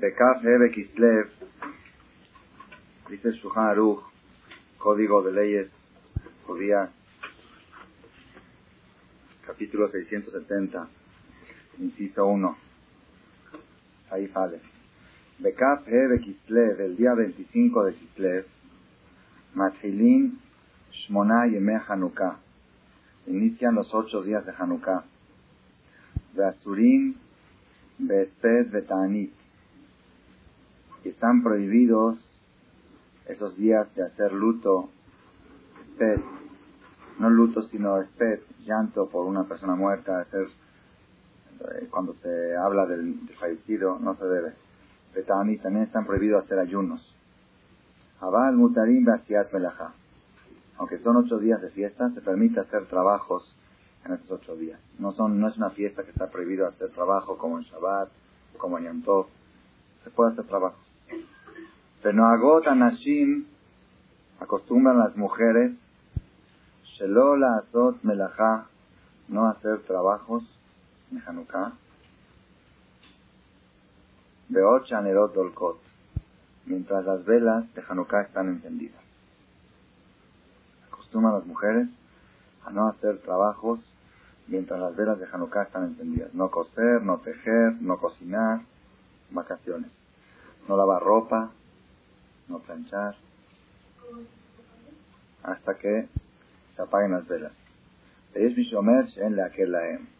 Bekaf Hebe Kislev, dice Shuhan Aruch, Código de Leyes Judías, capítulo 670, inciso 1. Ahí sale. Bekaf Hebe Kislev, el día 25 de Kislev, Matfilin Shmona Yemeh Hanukkah. Inician los ocho días de Hanukkah. Beasurim Besped Betanit. Están prohibidos esos días de hacer luto, no luto sino esped, llanto por una persona muerta, hacer, eh, cuando se habla del, fallecido, no se debe. También están prohibidos hacer ayunos. Abal Mutarim Basiat. Aunque son ocho días de fiesta, se permite hacer trabajos en estos ocho días. No, son, no es una fiesta que está prohibido hacer trabajo como en Shabbat, como en Yom Tov. Se puede hacer trabajo. Pero no agot Nashim acostumbran las mujeres Shelola Azot Melajá no hacer trabajos en Hanukkah. Beot Dolkot mientras las velas de Hanukkah están encendidas. Acostumbran las mujeres a no hacer trabajos mientras las velas de Hanukkah están encendidas. No coser, no tejer, no cocinar, vacaciones. No lavar ropa, no planchar, hasta que se apaguen las velas.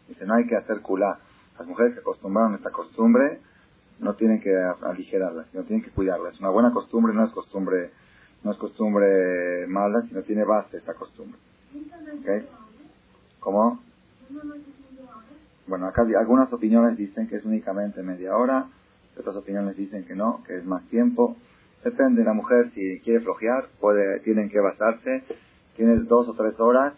Dice, no hay que hacer culá. Las mujeres que acostumbraron esta costumbre no tienen que aligerarla, sino tienen que cuidarla. Es una buena costumbre, no es costumbre, no es costumbre mala, sino tiene base esta costumbre. ¿Okay? ¿Cómo? Bueno, acá algunas opiniones dicen que es únicamente media hora, otras opiniones dicen que no, que es más tiempo. Depende de la mujer, si quiere flojear, puede, tienen que basarse. Tienes dos o tres horas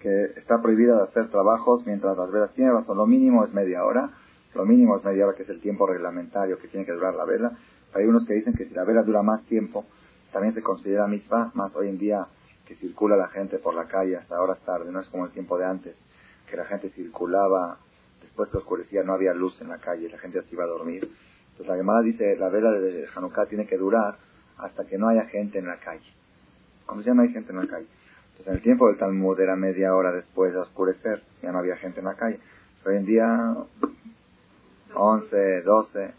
que está prohibida de hacer trabajos mientras las velas tienen razón. Lo mínimo es media hora lo mínimo es media hora, que es el tiempo reglamentario que tiene que durar la vela. Hay unos que dicen que si la vela dura más tiempo, también se considera mitzvah, más hoy en día que circula la gente por la calle hasta horas tarde, no es como el tiempo de antes, que la gente circulaba, después que oscurecía no había luz en la calle, la gente se iba a dormir. Entonces la llamada dice, la vela de Hanukkah tiene que durar hasta que no haya gente en la calle. Cuando ya no hay gente en la calle. Entonces en el tiempo del Talmud era media hora después de oscurecer, ya no había gente en la calle. hoy en día 11, 12,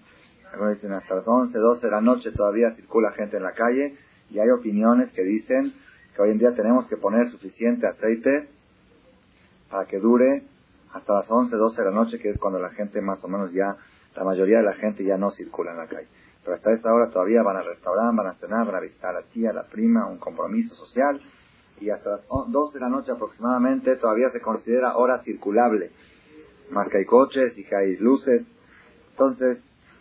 algunos dicen hasta las 11, 12 de la noche todavía circula gente en la calle y hay opiniones que dicen que hoy en día tenemos que poner suficiente aceite para que dure hasta las 11, 12 de la noche, que es cuando la gente más o menos ya, la mayoría de la gente ya no circula en la calle. Pero hasta esta hora todavía van al restaurante, van a cenar, van a visitar a la tía, a la prima, un compromiso social. Y hasta las 12 de la noche aproximadamente todavía se considera hora circulable. Más que hay coches y que hay luces. Entonces,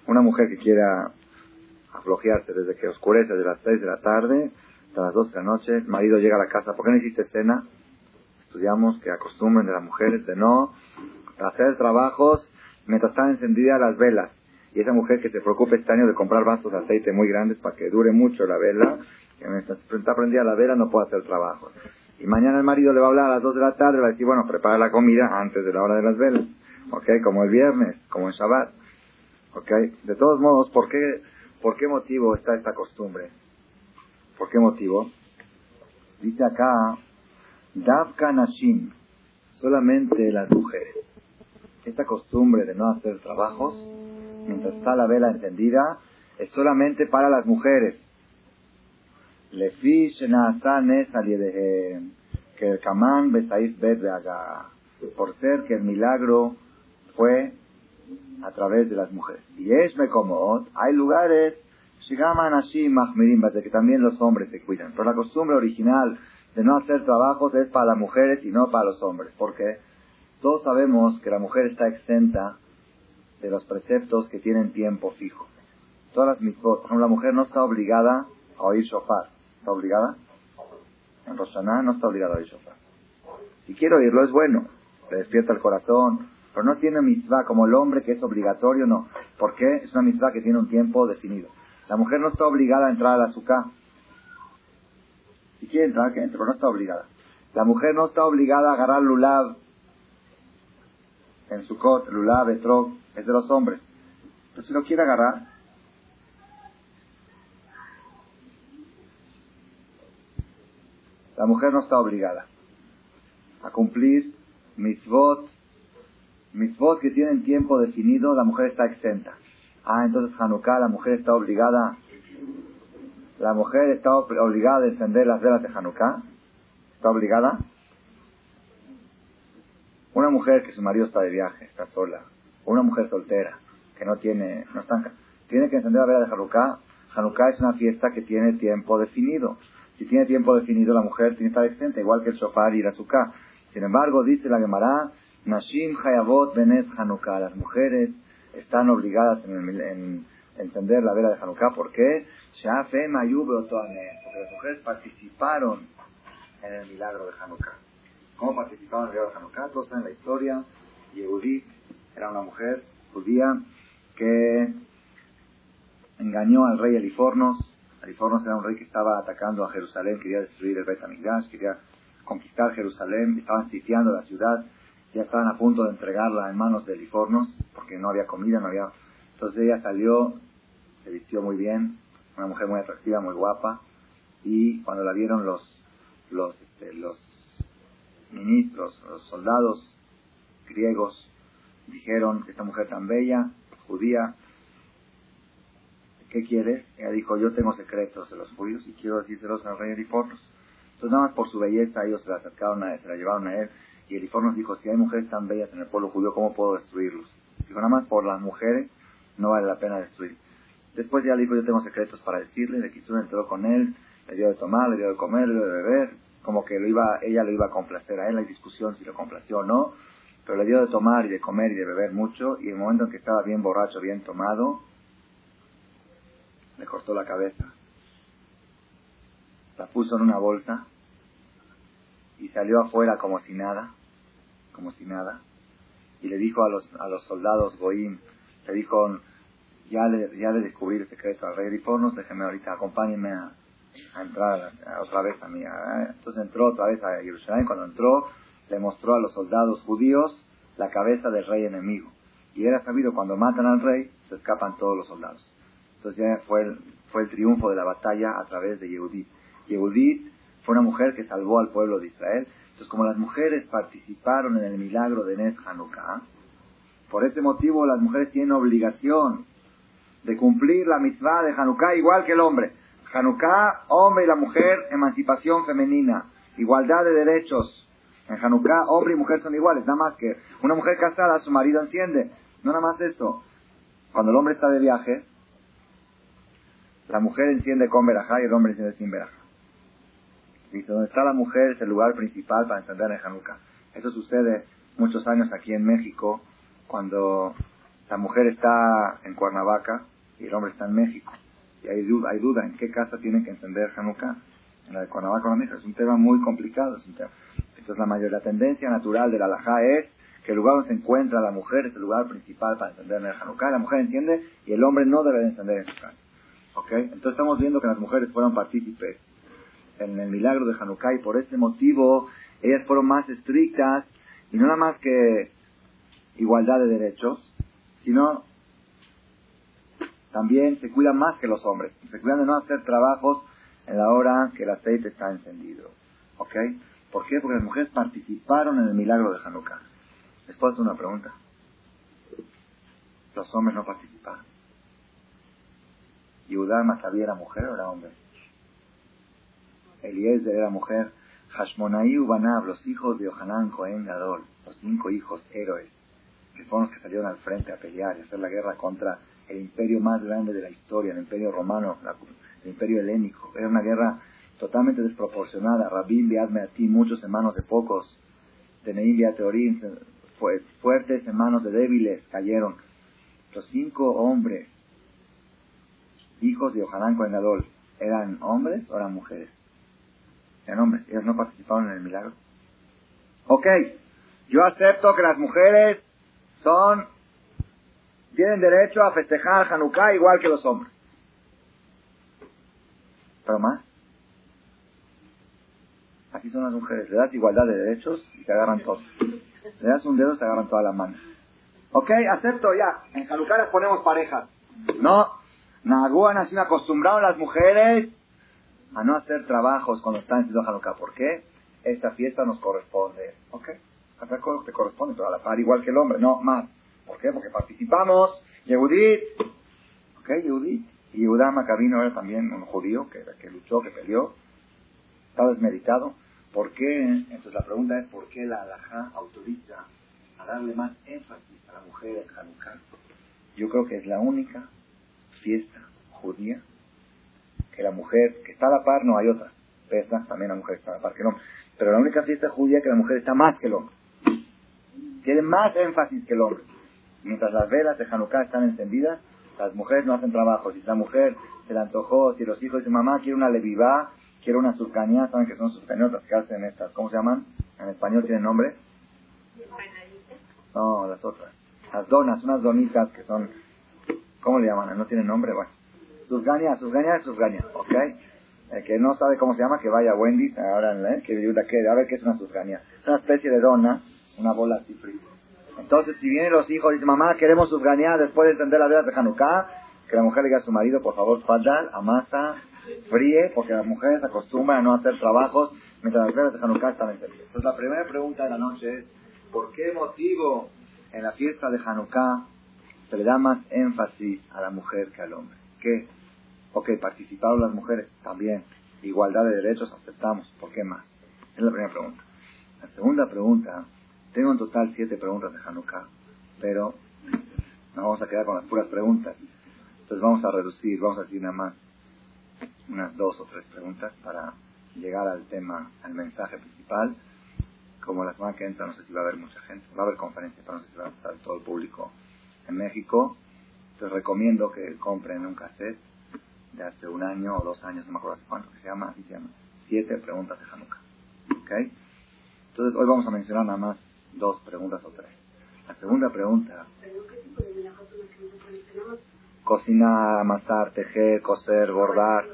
una mujer que quiera aflojearse desde que oscurece de las 6 de la tarde hasta las 12 de la noche, el marido llega a la casa, ¿por qué no hiciste cena? Estudiamos que acostumbren de las mujeres de no hacer trabajos mientras están encendidas las velas. Y esa mujer que se preocupe este año de comprar vasos de aceite muy grandes para que dure mucho la vela, que mientras está prendida la vela no puede hacer trabajo. Y mañana el marido le va a hablar a las 2 de la tarde, le va a decir, bueno, prepara la comida antes de la hora de las velas. ¿Ok? Como el viernes, como el Shabbat. ¿Ok? De todos modos, ¿por qué, ¿por qué motivo está esta costumbre? ¿Por qué motivo? Dice acá, Davka Nashim, solamente las mujeres. Esta costumbre de no hacer trabajos, mientras está la vela encendida, es solamente para las mujeres. Que el Kamán por ser que el milagro fue a través de las mujeres. Y es como hay lugares, que también los hombres se cuidan. Pero la costumbre original de no hacer trabajos es para las mujeres y no para los hombres. porque Todos sabemos que la mujer está exenta de los preceptos que tienen tiempo fijo. Todas las mitzvot, por la mujer no está obligada a oír shofar. ¿Está obligada? En Roshaná no está obligada a oír shofar. Si quiere oírlo es bueno, le despierta el corazón, pero no tiene mitzvah como el hombre que es obligatorio, no. ¿Por qué? Es una mitzvah que tiene un tiempo definido. La mujer no está obligada a entrar a la azúcar. Si quiere entrar, que entre, pero no está obligada. La mujer no está obligada a agarrar lulav en Sukkot, Lulá, Betrog, es de los hombres. Pero si lo quiere agarrar, la mujer no está obligada a cumplir mitzvot, mitzvot que tienen tiempo definido, la mujer está exenta. Ah, entonces Hanukkah, la mujer está obligada, la mujer está obligada a encender las velas de Hanukkah, está obligada, una mujer que su marido está de viaje, está sola, o una mujer soltera, que no tiene, no está, tiene que encender la vela de Hanukkah. Hanukkah es una fiesta que tiene tiempo definido. Si tiene tiempo definido, la mujer tiene que estar exenta, igual que el shofar y la azúcar. Sin embargo, dice la Gemara, Nashim Hayabot Benet Hanukkah. Las mujeres están obligadas en, encender la vela de Hanukkah. ¿Por qué? Porque las mujeres participaron en el milagro de Hanukkah. ¿Cómo participaron en el Hanukkah? Todo está en la historia. Yehudit era una mujer judía que engañó al rey Elifornos. Elifornos era un rey que estaba atacando a Jerusalén, quería destruir el Bet quería conquistar Jerusalén, estaban sitiando la ciudad, ya estaban a punto de entregarla en manos de Lifornos, porque no había comida, no había... Entonces ella salió, se vistió muy bien, una mujer muy atractiva, muy guapa, y cuando la vieron los, los, este, los ministros, los soldados griegos, dijeron que esta mujer tan bella, judía, ¿qué quieres? Ella dijo, yo tengo secretos de los judíos y quiero decírselos al rey Lifornos. Entonces nada más por su belleza ellos se la acercaron a él, se la llevaron a él. Y Elifor nos dijo, si hay mujeres tan bellas en el pueblo judío, ¿cómo puedo destruirlos? Dijo, nada más por las mujeres no vale la pena destruir. Después ya le dijo, yo tengo secretos para decirle, le quiso entró con él, le dio de tomar, le dio de comer, le dio de beber, como que lo iba, ella lo iba a complacer a él, hay discusión si lo complació o no, pero le dio de tomar y de comer y de beber mucho, y en el momento en que estaba bien borracho, bien tomado, le cortó la cabeza. La puso en una bolsa y salió afuera como si nada, como si nada, y le dijo a los, a los soldados Goim, le dijo, ya le, ya le descubrí el secreto al rey Rifornos, déjeme ahorita, acompáñenme a, entrar otra vez a mí. Entonces entró otra vez a Jerusalén, cuando entró, le mostró a los soldados judíos la cabeza del rey enemigo. Y era sabido, cuando matan al rey, se escapan todos los soldados. Entonces ya fue el, fue el triunfo de la batalla a través de Yehudí. Yehudit fue una mujer que salvó al pueblo de Israel. Entonces, como las mujeres participaron en el milagro de Nes Hanukkah, por ese motivo las mujeres tienen obligación de cumplir la mitzvah de Hanukkah igual que el hombre. Hanukkah, hombre y la mujer, emancipación femenina, igualdad de derechos. En Hanukkah, hombre y mujer son iguales, nada más que una mujer casada, su marido enciende. No nada más eso. Cuando el hombre está de viaje, la mujer enciende con verajá y el hombre enciende sin verajá. Dice, donde está la mujer es el lugar principal para encender en Hanukkah. Eso sucede muchos años aquí en México, cuando la mujer está en Cuernavaca y el hombre está en México. Y hay duda, hay duda en qué casa tienen que encender Hanukkah. En la de Cuernavaca o la México. Es un tema muy complicado. Es un tema. Entonces la mayor, la tendencia natural de la alajá es que el lugar donde se encuentra la mujer es el lugar principal para encender en el Hanukkah. La mujer entiende y el hombre no debe de encender en su casa. Entonces estamos viendo que las mujeres fueron partícipes en el milagro de Hanukkah y por ese motivo ellas fueron más estrictas y no nada más que igualdad de derechos, sino también se cuidan más que los hombres. Se cuidan de no hacer trabajos en la hora que el aceite está encendido. ¿Ok? ¿Por qué? Porque las mujeres participaron en el milagro de Hanukkah. Les puedo hacer una pregunta. Los hombres no participaron. ¿Yudá Macabí era mujer o era hombre? Eliezer era mujer. Hashmonaí Ubanab, los hijos de Ohanan Cohen Gadol, los cinco hijos héroes, que fueron los que salieron al frente a pelear y hacer la guerra contra el imperio más grande de la historia, el imperio romano, el imperio helénico. Era una guerra totalmente desproporcionada. Rabin a ti muchos en manos de pocos. Teneim Teorín, fuertes en manos de débiles, cayeron. Los cinco hombres, hijos de Ohanan Cohen Gadol, ¿eran hombres o eran mujeres? en hombres. Ellos no participaron en el milagro. Ok, yo acepto que las mujeres son, tienen derecho a festejar Hanukkah igual que los hombres. Pero más. Aquí son las mujeres. Le das igualdad de derechos y se agarran todos. Le das un dedo y se agarran todas las manos. Ok, acepto ya. En Hanukkah las ponemos parejas. No. Naguan así acostumbraron las mujeres a no hacer trabajos cuando están haciendo Hanukkah. ¿Por qué? Esta fiesta nos corresponde. ¿Ok? Cosas te corresponde, pero a la par igual que el hombre. No, más. ¿Por qué? Porque participamos. Yehudit. ¿Ok? Yehudit. Y Yehudá Macabino era también un judío que, luchó, que peleó. Está desmeditado. ¿Por qué? Entonces la pregunta es, ¿por qué la halajá autoriza a darle más énfasis a la mujer en Hanukkah? Yo creo que es la única fiesta judía que la mujer, que está a la par, no hay otra. Pesa, también la mujer está a la par que el hombre. Pero la única fiesta judía que la mujer está más que el hombre. Tiene más énfasis que el hombre. Mientras las velas de Hanukkah están encendidas, las mujeres no hacen trabajo. Si la mujer se le antojó, si los hijos dicen, mamá, quiero una levivá, quiero una surcanía, saben que son surcaniotas que hacen estas, ¿cómo se llaman? En español tienen nombre. No, las otras. Las donas, unas donitas que son, ¿cómo le llaman? ¿No tienen nombre? Bueno. Surgania, surgania, surgania, ¿ok? El que no sabe cómo se llama, que vaya a Wendy's, ahora, ¿eh? que a ver qué es una surgania. Es una especie de dona, una bola así fría. Entonces, si vienen los hijos y dicen, mamá, queremos surgania después de encender las velas de Hanukkah, que la mujer le diga a su marido, por favor, fadal, amasa, fríe, porque las mujeres acostumbran a no hacer trabajos mientras las velas de Hanukkah están encendidas. Entonces, la primera pregunta de la noche es, ¿por qué motivo en la fiesta de Hanukkah se le da más énfasis a la mujer que al hombre? ¿Qué? Ok, participaron las mujeres, también. Igualdad de derechos, aceptamos. ¿Por qué más? Es la primera pregunta. La segunda pregunta, tengo en total siete preguntas de Hanukkah, pero no vamos a quedar con las puras preguntas. Entonces vamos a reducir, vamos a decir nada más unas dos o tres preguntas para llegar al tema, al mensaje principal. Como la semana que entra, no sé si va a haber mucha gente, va a haber conferencia, pero no sé si va a estar todo el público en México. Entonces recomiendo que compren un cassette de hace un año o dos años, no me acuerdo hace cuánto, que se llama, así se llama, Siete preguntas de Hanukkah. ¿Ok? Entonces hoy vamos a mencionar nada más dos preguntas o tres. La segunda pregunta. Cocinar, amasar, tejer, coser, bordar.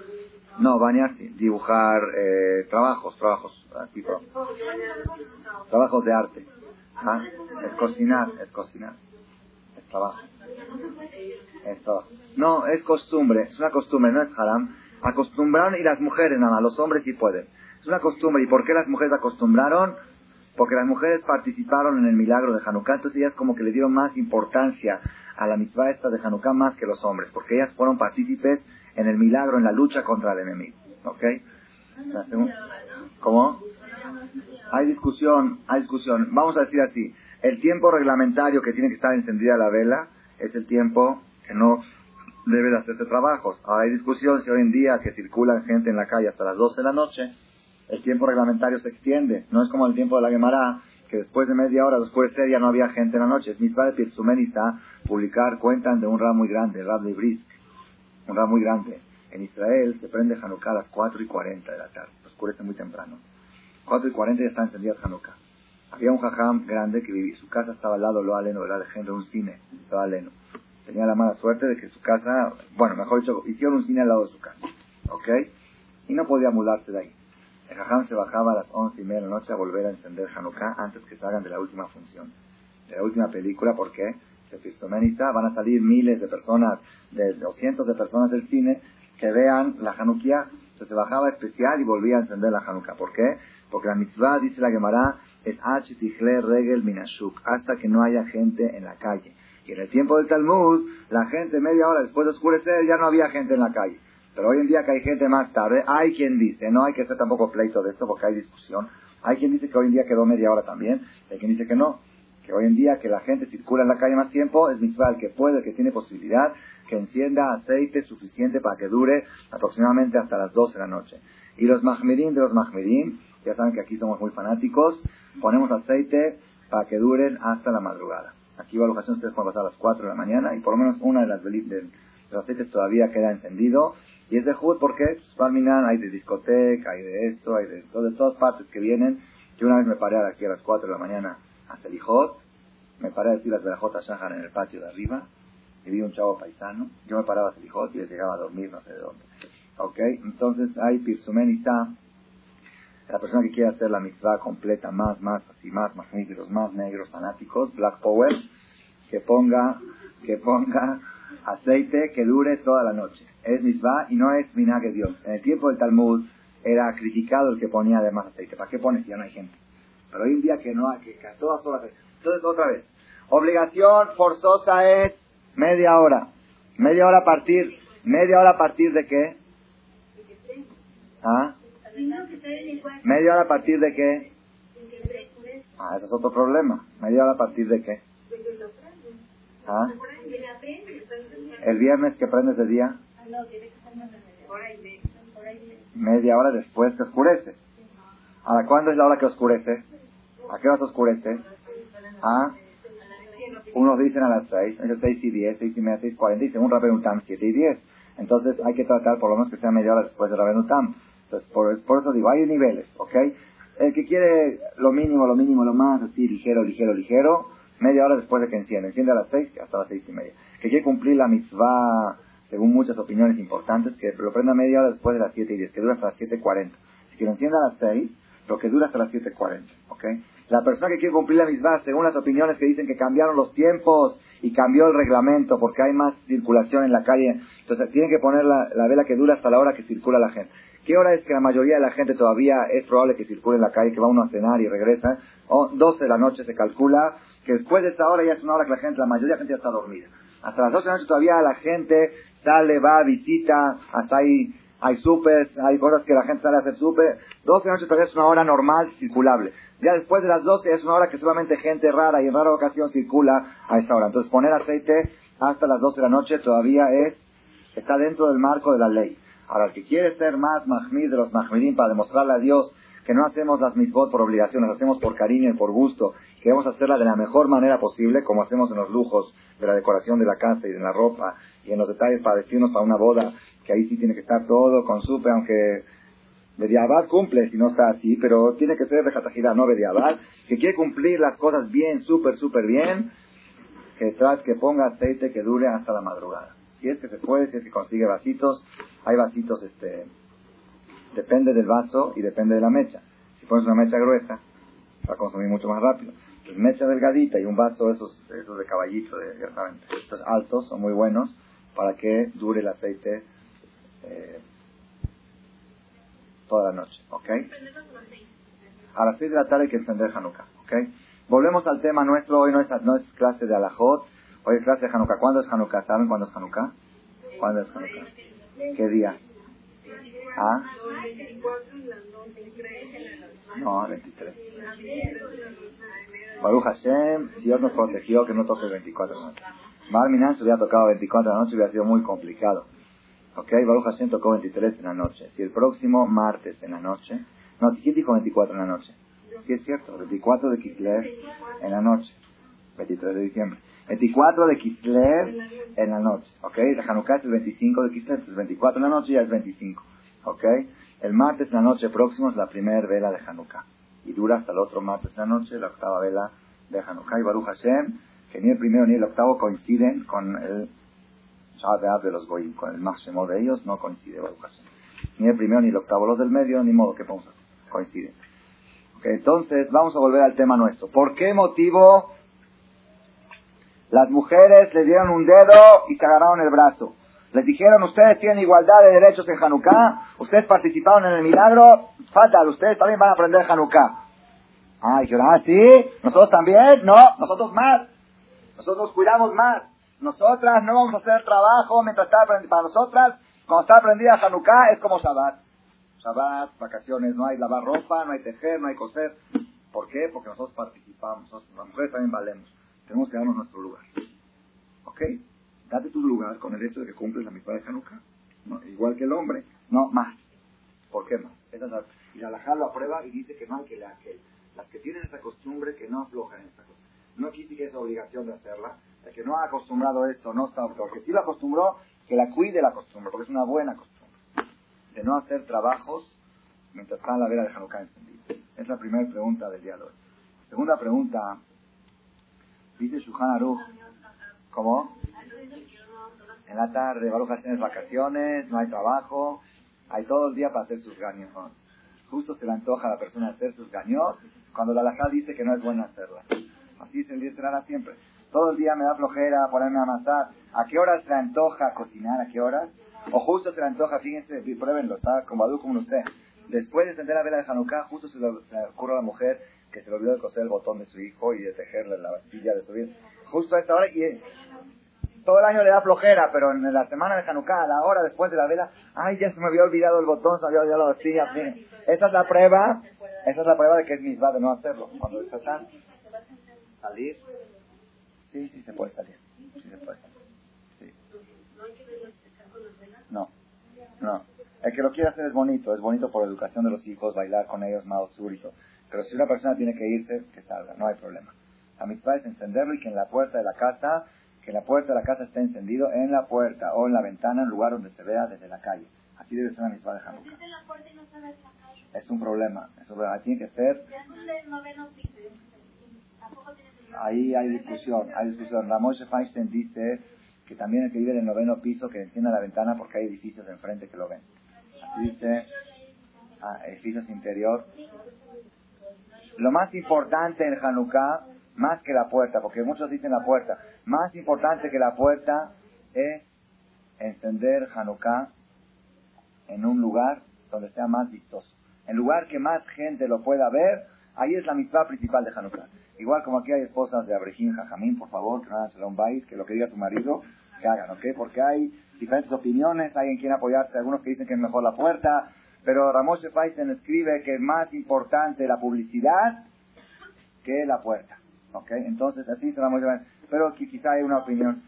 No, bañarse, dibujar, eh, trabajos, trabajos, trabajos de arte. ¿Ah? Es cocinar, es cocinar, es trabajo. Es trabajo. No, es costumbre, es una costumbre, no es haram. Acostumbraron y las mujeres nada más, los hombres sí pueden. Es una costumbre. ¿Y por qué las mujeres acostumbraron? Porque las mujeres participaron en el milagro de Hanukkah, entonces ellas como que le dieron más importancia a la mitzvah esta de Hanukkah más que los hombres, porque ellas fueron partícipes en el milagro, en la lucha contra el enemigo. ¿Ok? ¿Cómo? Hay discusión, hay discusión. Vamos a decir así, el tiempo reglamentario que tiene que estar encendida la vela es el tiempo que no debe de hacerse trabajos. Ahora hay discusión si hoy en día que circula gente en la calle hasta las 12 de la noche, el tiempo reglamentario se extiende. No es como el tiempo de la Gemara, que después de media hora, después de ya no había gente en la noche. Es misma de Pirsumenista publicar, cuentan de un rab muy grande, rab de Brisk, un rab muy grande. En Israel se prende Hanukkah a las 4 y 40 de la tarde, oscurece muy temprano. 4 y 40 ya está encendida Hanukkah. Había un jajam grande que vivía, su casa estaba al lado, lo aleno, de gente, un cine, estaba aleno tenía la mala suerte de que su casa, bueno, mejor dicho, hicieron un cine al lado de su casa, ¿ok? Y no podía mudarse de ahí. El jajam se bajaba a las once y media de la noche a volver a encender Hanukkah antes que salgan de la última función, de la última película, porque se van a salir miles de personas, de, o cientos de personas del cine que vean la Hanukkah. Entonces se bajaba especial y volvía a encender la Hanukkah. ¿Por qué? Porque la mitzvah, dice la Gemara, es regel minashuk, hasta que no haya gente en la calle. Y en el tiempo del Talmud, la gente media hora después de oscurecer ya no había gente en la calle. Pero hoy en día que hay gente más tarde, hay quien dice, no hay que hacer tampoco pleito de esto porque hay discusión. Hay quien dice que hoy en día quedó media hora también, hay quien dice que no, que hoy en día que la gente circula en la calle más tiempo, es mismo que puede, que tiene posibilidad, que encienda aceite suficiente para que dure aproximadamente hasta las 12 de la noche. Y los mahmirim de los mahmirim, ya saben que aquí somos muy fanáticos, ponemos aceite para que duren hasta la madrugada. Aquí va la ocasión, ustedes pueden pasar a las 4 de la mañana y por lo menos una de las de, de los aceites todavía queda encendido. Y es de Jud porque pues, hay de discoteca, hay de esto, hay de, de todas partes que vienen. Yo una vez me paré aquí a las 4 de la mañana a Selijot, me paré a decir las Berajot a Shahar en el patio de arriba y vi un chavo paisano. Yo me paraba a Selijot y les llegaba a dormir no sé de dónde. Ok, entonces hay Pirsumenita la persona que quiere hacer la mitzvah completa, más, más, así, más magníficos, más negros, fanáticos, Black Power, que ponga, que ponga aceite que dure toda la noche. Es misma y no es vinagre Dios. En el tiempo del Talmud era criticado el que ponía además aceite. ¿Para qué pones si ya no hay gente? Pero hoy en día que no hay, que, a todas horas. Entonces, otra vez. Obligación forzosa es media hora. Media hora a partir, media hora a partir de qué? ¿Ah? Media hora a partir de qué? Ah, ese es otro problema. Media hora a partir de qué? ¿Ah? El viernes que prendes de día. Media hora después que oscurece. ¿A cuándo es la hora que oscurece? ¿A qué hora se oscurece? ¿Ah? Unos dicen a las seis, es seis y diez, seis y media, seis cuarenta, y según Rabenutam, siete y diez. Entonces hay que tratar por lo menos que sea media hora después de Rabenutam. Entonces por, por eso digo, hay niveles, ¿ok? El que quiere lo mínimo, lo mínimo, lo más, así ligero, ligero, ligero, media hora después de que enciende. Enciende a las seis hasta las seis y media. Que quiere cumplir la mitzvah, según muchas opiniones importantes, que lo prenda media hora después de las siete y diez, que dura hasta las siete cuarenta. Si lo encienda a las seis, lo que dura hasta las siete cuarenta, ¿ok? La persona que quiere cumplir la mitzvah, según las opiniones que dicen que cambiaron los tiempos y cambió el reglamento porque hay más circulación en la calle, entonces tiene que poner la, la vela que dura hasta la hora que circula la gente. ¿Qué hora es que la mayoría de la gente todavía es probable que circule en la calle, que va uno a cenar y regresa? O 12 de la noche se calcula que después de esa hora ya es una hora que la gente, la mayoría de la gente ya está dormida. Hasta las 12 de la noche todavía la gente sale, va, visita, hasta ahí hay supers, hay cosas que la gente sale a hacer super. 12 de la noche todavía es una hora normal, circulable. Ya después de las 12 es una hora que solamente gente rara y en rara ocasión circula a esa hora. Entonces poner aceite hasta las 12 de la noche todavía es, está dentro del marco de la ley. Ahora, el que quiere ser más mahmid de los mahmidim para demostrarle a Dios que no hacemos las mitzvot por obligación, las hacemos por cariño y por gusto, queremos hacerla de la mejor manera posible, como hacemos en los lujos de la decoración de la casa y de la ropa, y en los detalles para vestirnos para una boda, que ahí sí tiene que estar todo con supe, aunque Bediabad cumple si no está así, pero tiene que ser de no Bediabad, que quiere cumplir las cosas bien, súper, súper bien, que trate que ponga aceite que dure hasta la madrugada. Si es que se puede, si es que consigue vasitos, hay vasitos, este, depende del vaso y depende de la mecha. Si pones una mecha gruesa, va a consumir mucho más rápido. Pues mecha delgadita y un vaso esos, esos de caballito, ya saben, estos altos son muy buenos para que dure el aceite eh, toda la noche, ¿ok? A las 6 de la tarde hay que encender Hanukkah, ¿ok? Volvemos al tema nuestro, hoy no es, no es clase de Alajot, hoy es clase de Hanukkah. ¿Cuándo es Hanukkah? ¿Saben cuándo es Hanukkah? ¿Cuándo es Hanukkah? ¿Qué día? ¿Ah? No, 23. Baruch Hashem, Dios nos protegió que no toque 24 de la noche. Minan se hubiera tocado 24 de la noche hubiera sido muy complicado. Ok, Baruch Hashem tocó 23 en la noche. Si el próximo martes en la noche, no, ¿quién dijo 24 en la noche? Sí es cierto, 24 de Kislev en la noche, 23 de diciembre. 24 de Kislev en la noche, ¿ok? La Hanukkah es el 25 de Kislev, es 24 en la noche ya es 25, ¿ok? El martes en la noche próximo es la primera vela de Hanukkah y dura hasta el otro martes en la noche, la octava vela de Hanukkah y Baruch Hashem, que ni el primero ni el octavo coinciden con el Shabbat de los Goyim, con el máximo de ellos no coincide Baruch Hashem. Ni el primero ni el octavo, los del medio, ni modo que podemos coinciden. Entonces, vamos a volver al tema nuestro. ¿Por qué motivo las mujeres le dieron un dedo y se agarraron el brazo. Les dijeron, ustedes tienen igualdad de derechos en Hanukkah, ustedes participaron en el milagro, fatal, ustedes también van a aprender Hanukkah. Ah, dijeron, ah, sí, nosotros también, no, nosotros más, nosotros nos cuidamos más, nosotras no vamos a hacer trabajo mientras está aprendiendo, para nosotras, cuando está aprendida Hanukkah es como Shabbat. Shabbat, vacaciones, no hay lavar ropa, no hay tejer, no hay coser. ¿Por qué? Porque nosotros participamos, nosotros, las mujeres también valemos. Tenemos que darnos nuestro lugar. ¿Ok? Date tu lugar con el hecho de que cumples la mitad de Hanukkah. igual que el hombre. No, más. ¿Por qué más? Esa es la, y la Lajá lo aprueba y dice que no hay que, la, que las que tienen esa costumbre que no aflojan esa cosa. No quise que es obligación de hacerla. El que no ha acostumbrado esto no está porque si lo acostumbró, que la cuide la costumbre, porque es una buena costumbre. De no hacer trabajos mientras está la vela de Hanukkah encendida. Es la primera pregunta del día de hoy. Segunda pregunta, Dice Shuhan Aruch. ¿Cómo? En la tarde, Baruch Hashem vacaciones, no hay trabajo, hay todo el día para hacer sus gaños. Justo se le antoja a la persona hacer sus gaños cuando la Lajá dice que no es bueno hacerla. Así se le será siempre. todo el día me da flojera ponerme a amasar. ¿A qué horas se antoja cocinar? ¿A qué horas? O justo se le antoja, fíjense, pruébenlo, está como Adu como usted. Después de encender la vela de Hanukkah, justo se le, ocurre a la mujer que se le olvidó de coser el botón de su hijo y de tejerle la vastilla de su vida. Justo a esta hora, y todo el año le da flojera, pero en la semana de Hanukkah, a la hora después de la vela, ay, ya se me había olvidado el botón, se había olvidado la vastilla. Esa es la prueba, esa es la prueba de que es misma de no hacerlo. Cuando está salir, sí, sí se puede salir. Sí se puede salir. Sí. No, no. El que lo quiere hacer es bonito, es bonito por educación de los hijos, bailar con ellos, más súrito. Pero si una persona tiene que irse, que salga, no hay problema. La mitad es encenderlo y que en la puerta de la casa, que la puerta de la casa esté encendido en la puerta o en la ventana, en lugar donde se vea desde la calle. Así debe ser la mitad de Hanukkah. Es un problema, es un problema. Tiene que ser... Ahí hay discusión, hay discusión. Ramón Feinstein dice que también el que vive en el noveno piso que encienda la ventana porque hay edificios enfrente que lo ven. Dice, ah, edificios interior. Lo más importante en Hanukkah, más que la puerta, porque muchos dicen la puerta, más importante que la puerta es encender Hanukkah en un lugar donde sea más vistoso. En lugar que más gente lo pueda ver, ahí es la mitad principal de Hanukkah. Igual como aquí hay esposas de Abrejín, Jajamín, por favor, que no hagan un baile, que lo que diga su marido, que hagan, ¿ok? Porque hay diferentes opiniones, hay en quien apoyarse, algunos que dicen que es mejor la puerta, pero Ramos Feisen escribe que es más importante la publicidad que la puerta, ¿ok? Entonces, así dice Ramos pero quizá hay una opinión.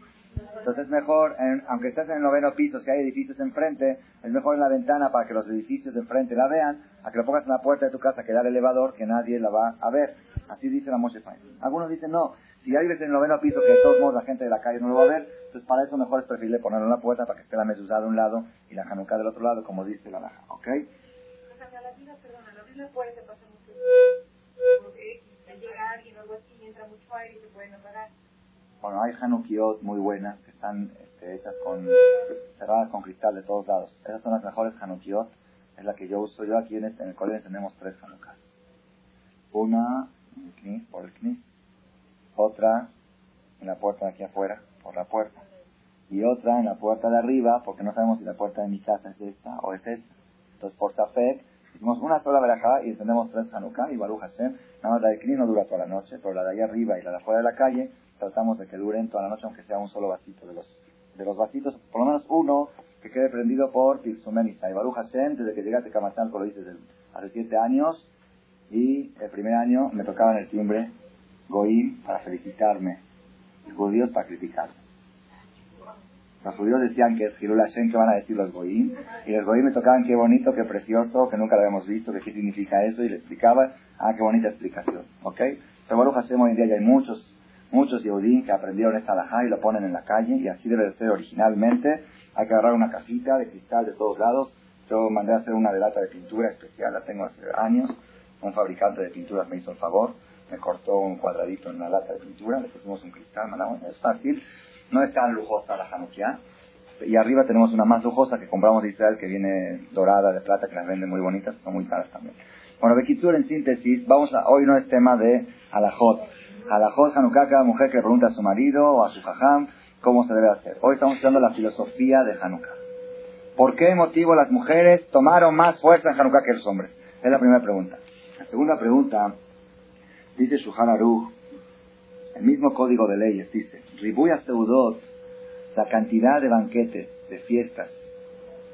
Entonces es mejor, aunque estés en el noveno piso, si hay edificios enfrente, es mejor en la ventana para que los edificios de enfrente la vean, a que lo pongas en la puerta de tu casa, que da el elevador, que nadie la va a ver. Así dice la Moshe Algunos dicen, no, si ya vives en el noveno piso, que de todos modos la gente de la calle no lo va a ver, entonces para eso mejor es preferible ponerlo en la puerta para que esté la mezuzá de un lado y la Hanukkah del otro lado, como dice la laja, ¿ok? Bueno, hay Hanukiot muy buenas que están este, hechas con, cerradas con cristal de todos lados. Esas son las mejores Hanukiot. Es la que yo uso. Yo aquí en, este, en el colegio tenemos tres Hanukkahs. Una en el Knis, por el Knis. Otra en la puerta de aquí afuera, por la puerta. Y otra en la puerta de arriba, porque no sabemos si la puerta de mi casa es esta o es esta. Entonces, por Tafek, hicimos una sola verajá y encendemos tres Hanukkah y Baruch Hashem. Nada más la de no dura toda la noche, pero la de ahí arriba y la de afuera de la calle tratamos de que duren toda la noche, aunque sea un solo vasito de los, de los vasitos, por lo menos uno que quede prendido por Pirsumenista. Y Baruch Hashem, desde que llegaste a Camachalco, lo hice hace siete años, y el primer año me tocaba en el timbre Goim para felicitarme, y judíos para criticarme. Los judíos decían que es Girul Hashem, que van a decir los Goim, y los Goim me tocaban qué bonito, qué precioso, que nunca lo habíamos visto, que qué significa eso, y le explicaba, ah, qué bonita explicación, ¿ok? Pero Baruch Hashem hoy en día ya hay muchos muchos Yehudim que aprendieron esta alajá y lo ponen en la calle y así debe de ser originalmente. Hay que agarrar una cajita de cristal de todos lados. Yo mandé a hacer una de lata de pintura especial, la tengo hace años. Un fabricante de pinturas me hizo el favor, me cortó un cuadradito en una lata de pintura, le pusimos un cristal, es fácil. No es tan lujosa la Hanukkah. Y arriba tenemos una más lujosa que compramos de Israel, que viene dorada, de plata, que las venden muy bonitas, son muy caras también. Bueno, Bekitur en síntesis, vamos a, hoy no es tema de alajot, a la Hanukkah, cada mujer que le pregunta a su marido o a su jajam cómo se debe hacer. Hoy estamos estudiando la filosofía de Hanukkah. ¿Por qué motivo las mujeres tomaron más fuerza en Hanukkah que los hombres? Es la primera pregunta. La segunda pregunta, dice Shuhan Aruch, el mismo código de leyes, dice, Ribuya Seudot, la cantidad de banquetes, de fiestas,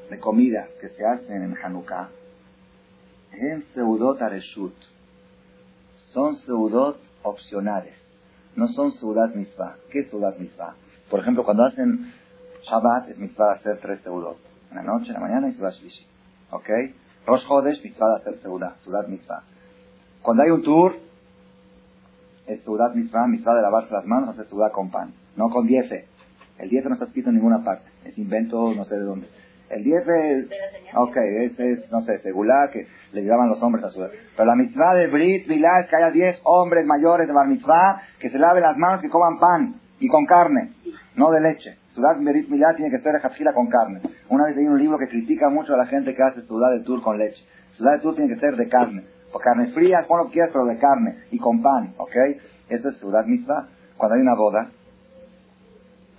de comidas que se hacen en Hanukkah, en Seudot Areshut, son Seudot opcionales. No son Seudat Mitzvah. ¿Qué es Seudat Mitzvah? Por ejemplo, cuando hacen Shabbat, es Mitzvah hacer tres Seudot. En la noche, en la mañana y Seudat Shlishi. ¿Ok? Rosh Chodesh, Mitzvah hacer Seudat. Seudat Mitzvah. Cuando hay un tour, es Seudat Mitzvah, Mitzvah de lavarse las manos, hacer Seudat con pan. No con diefe. El diefe no está escrito en ninguna parte. Es invento no sé de dónde. El 10 es, ok, es, es, no sé, segula que le llevaban los hombres a su Pero la mitzvah de Brit Milá es que haya 10 hombres mayores de Bar Mitzvah que se laven las manos, que coman pan y con carne, no de leche. Sudad Brit Milá tiene que ser de con carne. Una vez leí un libro que critica mucho a la gente que hace Sudad de Tur con leche. Sudad de Tur tiene que ser de carne. O carne fría, pon lo que quieras, pero de carne y con pan, ¿ok? Eso es Sudad Mitzvah. Cuando hay una boda,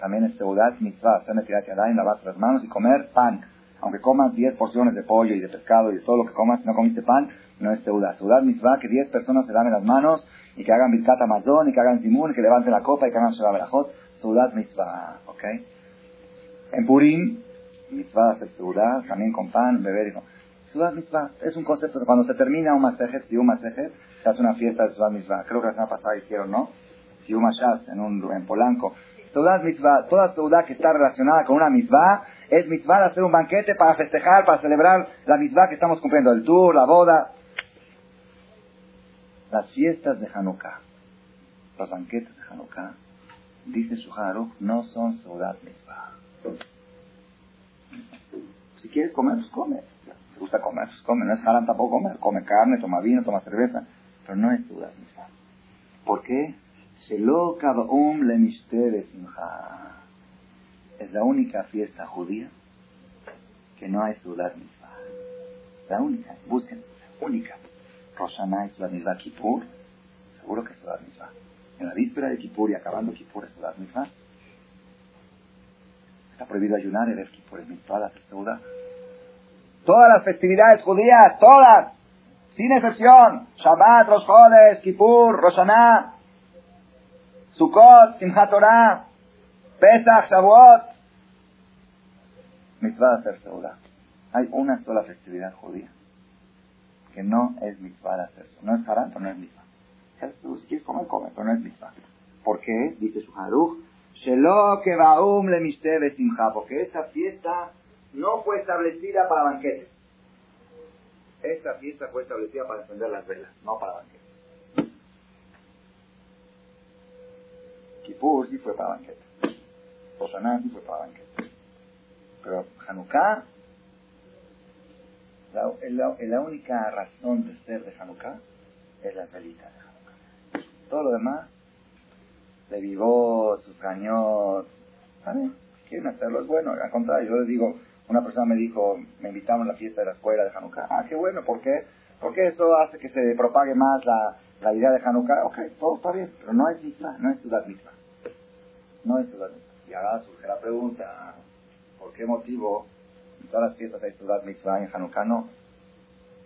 también es Seudat Mitzvah, hacer Netilat Yadayim, lavarse las manos y comer pan. Aunque comas 10 porciones de pollo y de pescado y de todo lo que comas, si no comiste pan, no es Seudat. Seudat Mitzvah, que 10 personas se laven las manos y que hagan Birkat Amazon y que hagan Timun y que levanten la copa y que hagan Shabbat Berajot. Seudat Mitzvah, ¿ok? En Purim, Mitzvah hacer Seudat, también con pan, beber y con... Seudat Mitzvah es un concepto, cuando se termina un Masejet, si un Masejet, se hace una fiesta de Seudat Mitzvah. Creo que la semana pasada hicieron, ¿no? Si un Mashaz en, un, en Polanco Seudat mitzvah, toda Seudat que está relacionada con una mitzvah, es mitzvah de hacer un banquete para festejar, para celebrar la mitzvah que estamos cumpliendo, el tour, la boda. Las fiestas de Hanukkah, los banquetes de Hanukkah, dice Shuhar no son Seudat mitzvah. Si quieres comer, pues come. Gusta comer, pues come. No es haram tampoco comer. Come carne, toma vino, toma cerveza. Pero no es mitzvah. ¿Por qué? Es la única fiesta judía que no hay Sudat Mitzvah. La única, busquen, única. Roshaná es Sudat Mitzvah Kippur, seguro que es Sudat Mitzvah. En la víspera de Kippur y acabando Kippur es Sudat Mitzvah. Está prohibido ayunar el Kippur, es Mitzvah, la Sudat. Todas las festividades judías, todas, sin excepción. Shabbat, Rosh Chodesh, Kippur, Roshaná, Sukkot, Simchat Torah, Pesach, Shavuot. Mitzvah de hacer Seudah. Hay una sola festividad judía que no es mitzvah de hacer No es haram, pero no es mitzvah. Si quieres comer, come, pero no es mitzvah. ¿Por qué? Dice su Haruch, Shelo kebaum le simcha, porque esta fiesta no fue establecida para banquetes. Esta fiesta fue establecida para encender las velas, no para banquetes. Kippur sí fue para banquete. Hosaná sí fue para banquete. Pero Hanukkah, la, única razón de ser de Hanukkah es la velita de Hanukkah. Todo lo demás, de vivo, sus caños, ¿saben? Quieren hacerlo, es bueno. Al contrario, yo les digo, una persona me dijo, me invitaron a la fiesta de la escuela de Hanukkah. Ah, qué bueno, ¿por qué? Porque eso hace que se propague más la, la idea de Hanukkah. Ok, todo está bien, pero no es misma, no es ciudad misma. No es Sudat Y ahora surge la pregunta, ¿por qué motivo en todas las fiestas hay Sudat Mitzvah en Hanukkah no?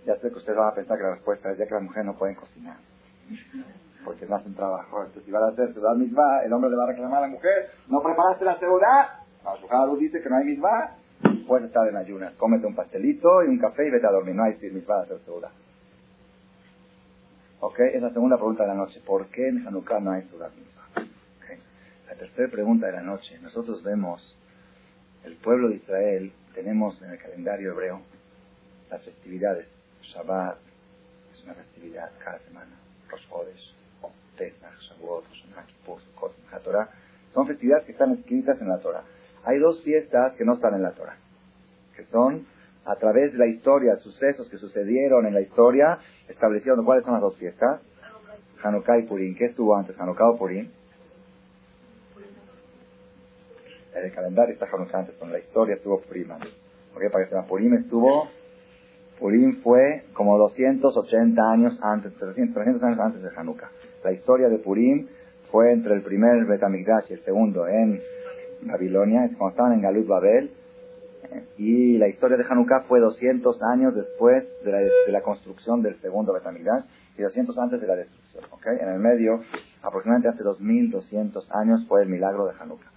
Ya sé que ustedes van a pensar que la respuesta es ya que las mujeres no pueden cocinar. Porque no hacen trabajo. Entonces, si van a hacer Sudat Mitzvah, el hombre le va a reclamar a la mujer, ¿no preparaste la seguridad? No, su dice que no hay Mitzvah. Puedes estar en ayunas. Cómete un pastelito y un café y vete a dormir. No hay Mitzvah de seguridad. ¿Ok? Es la segunda pregunta de la noche. ¿Por qué en Hanukkah no hay Sudat Mitzvah? La tercera pregunta de la noche. Nosotros vemos el pueblo de Israel, tenemos en el calendario hebreo las festividades. Shabbat es una festividad cada semana. Rosh Chodesh, Pesach, Shavuot, Rosh Kippur, Sukkot. Son festividades que están escritas en la Torah. Hay dos fiestas que no están en la Torah, que son a través de la historia, sucesos que sucedieron en la historia, establecieron cuáles son las dos fiestas. Hanukkah y Purim. ¿Qué estuvo antes, Hanukkah o Purim? en el calendario está Hanukkah antes, con la historia estuvo Purim antes. ¿Por qué? Para que se Purim estuvo, Purim fue como 280 años antes, 300, 300 años antes de Hanukkah. La historia de Purim fue entre el primer Betamigdash y el segundo en Babilonia, cuando estaban en Galut Babel, y la historia de Hanukkah fue 200 años después de la, de la construcción del segundo Betamigdash y 200 antes de la destrucción. ¿okay? En el medio, aproximadamente hace 2200 años fue el milagro de Hanukkah.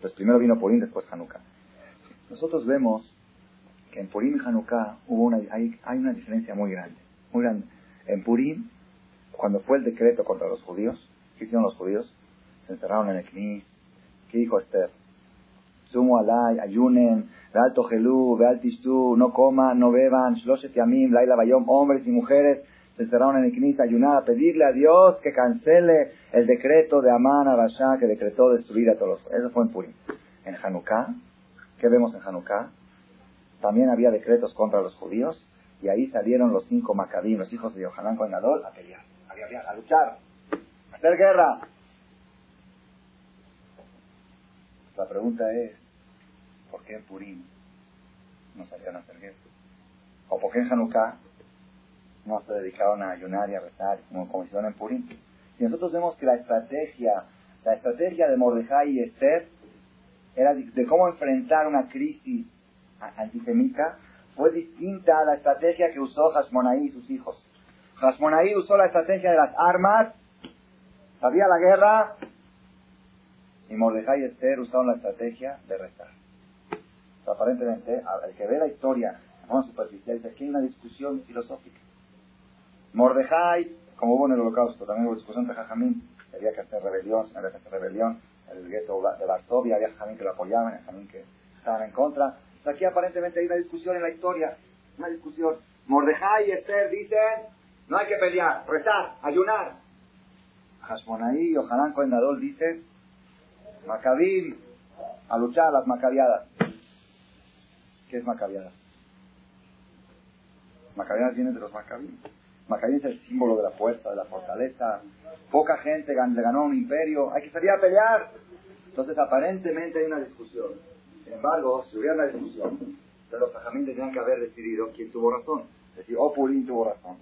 Pues primero vino Purim, después Hanukkah. Nosotros vemos que en Purim y Hanukkah hubo una, hay, hay una diferencia muy grande, muy grande. En Purim, cuando fue el decreto contra los judíos, ¿qué hicieron los judíos? Se encerraron en el Knis. ¿Qué dijo Esther? Sumo alay, ayunen, veal togelú, veal tishtu, no coman, no beban, shloshet yamim, laila bayom, hombres y mujeres, se encerraron en el Knis ayunar, pedirle a Dios que cancele el decreto de Amán Abashá que decretó destruir a todos los... Eso fue en Purim. En Hanukkah, ¿qué vemos en Hanukkah? También había decretos contra los judíos y ahí salieron los cinco Macabim, los hijos de Yohanan con Gadol, a pelear, a, a luchar, a hacer guerra. La pregunta es, ¿por qué en Purim no salieron a hacer guerra? ¿O por qué en Hanukkah no se dedicaron a ayunar y a rezar como, como hicieron en Purim. Y nosotros vemos que la estrategia La estrategia de Mordejai y Esther era de cómo enfrentar una crisis antisemita fue distinta a la estrategia que usó Hashmonaí y sus hijos. Hashmonaí usó la estrategia de las armas, sabía la guerra, y Mordejai y Esther usaron la estrategia de rezar. aparentemente, el que ve la historia de forma superficial, dice que hay una discusión filosófica. Mordejai, como hubo en el holocausto, también hubo discusión entre Jajamín, había que hacer rebelión, había que hacer rebelión, el gueto de Varsovia, había Jajamín que lo apoyaban, Jajamín que estaban en contra. aquí aparentemente hay una discusión en la historia, una discusión. Mordejai y Esther dicen, no hay que pelear, rezar, ayunar. Hashmonaí y Ojalán Coendadol dicen, Macabim, a luchar las macabiadas. ¿Qué es macabiadas? Macabiadas vienen de los macabim. Macabim es el símbolo de la fuerza, de la fortaleza. Poca gente le ganó un imperio. Hay que salir a pelear. Entonces, aparentemente hay una discusión. Sin embargo, si hubiera una discusión, los tajamín tendrían que haber decidido quién tuvo razón. Es decir, o Purín tuvo razón,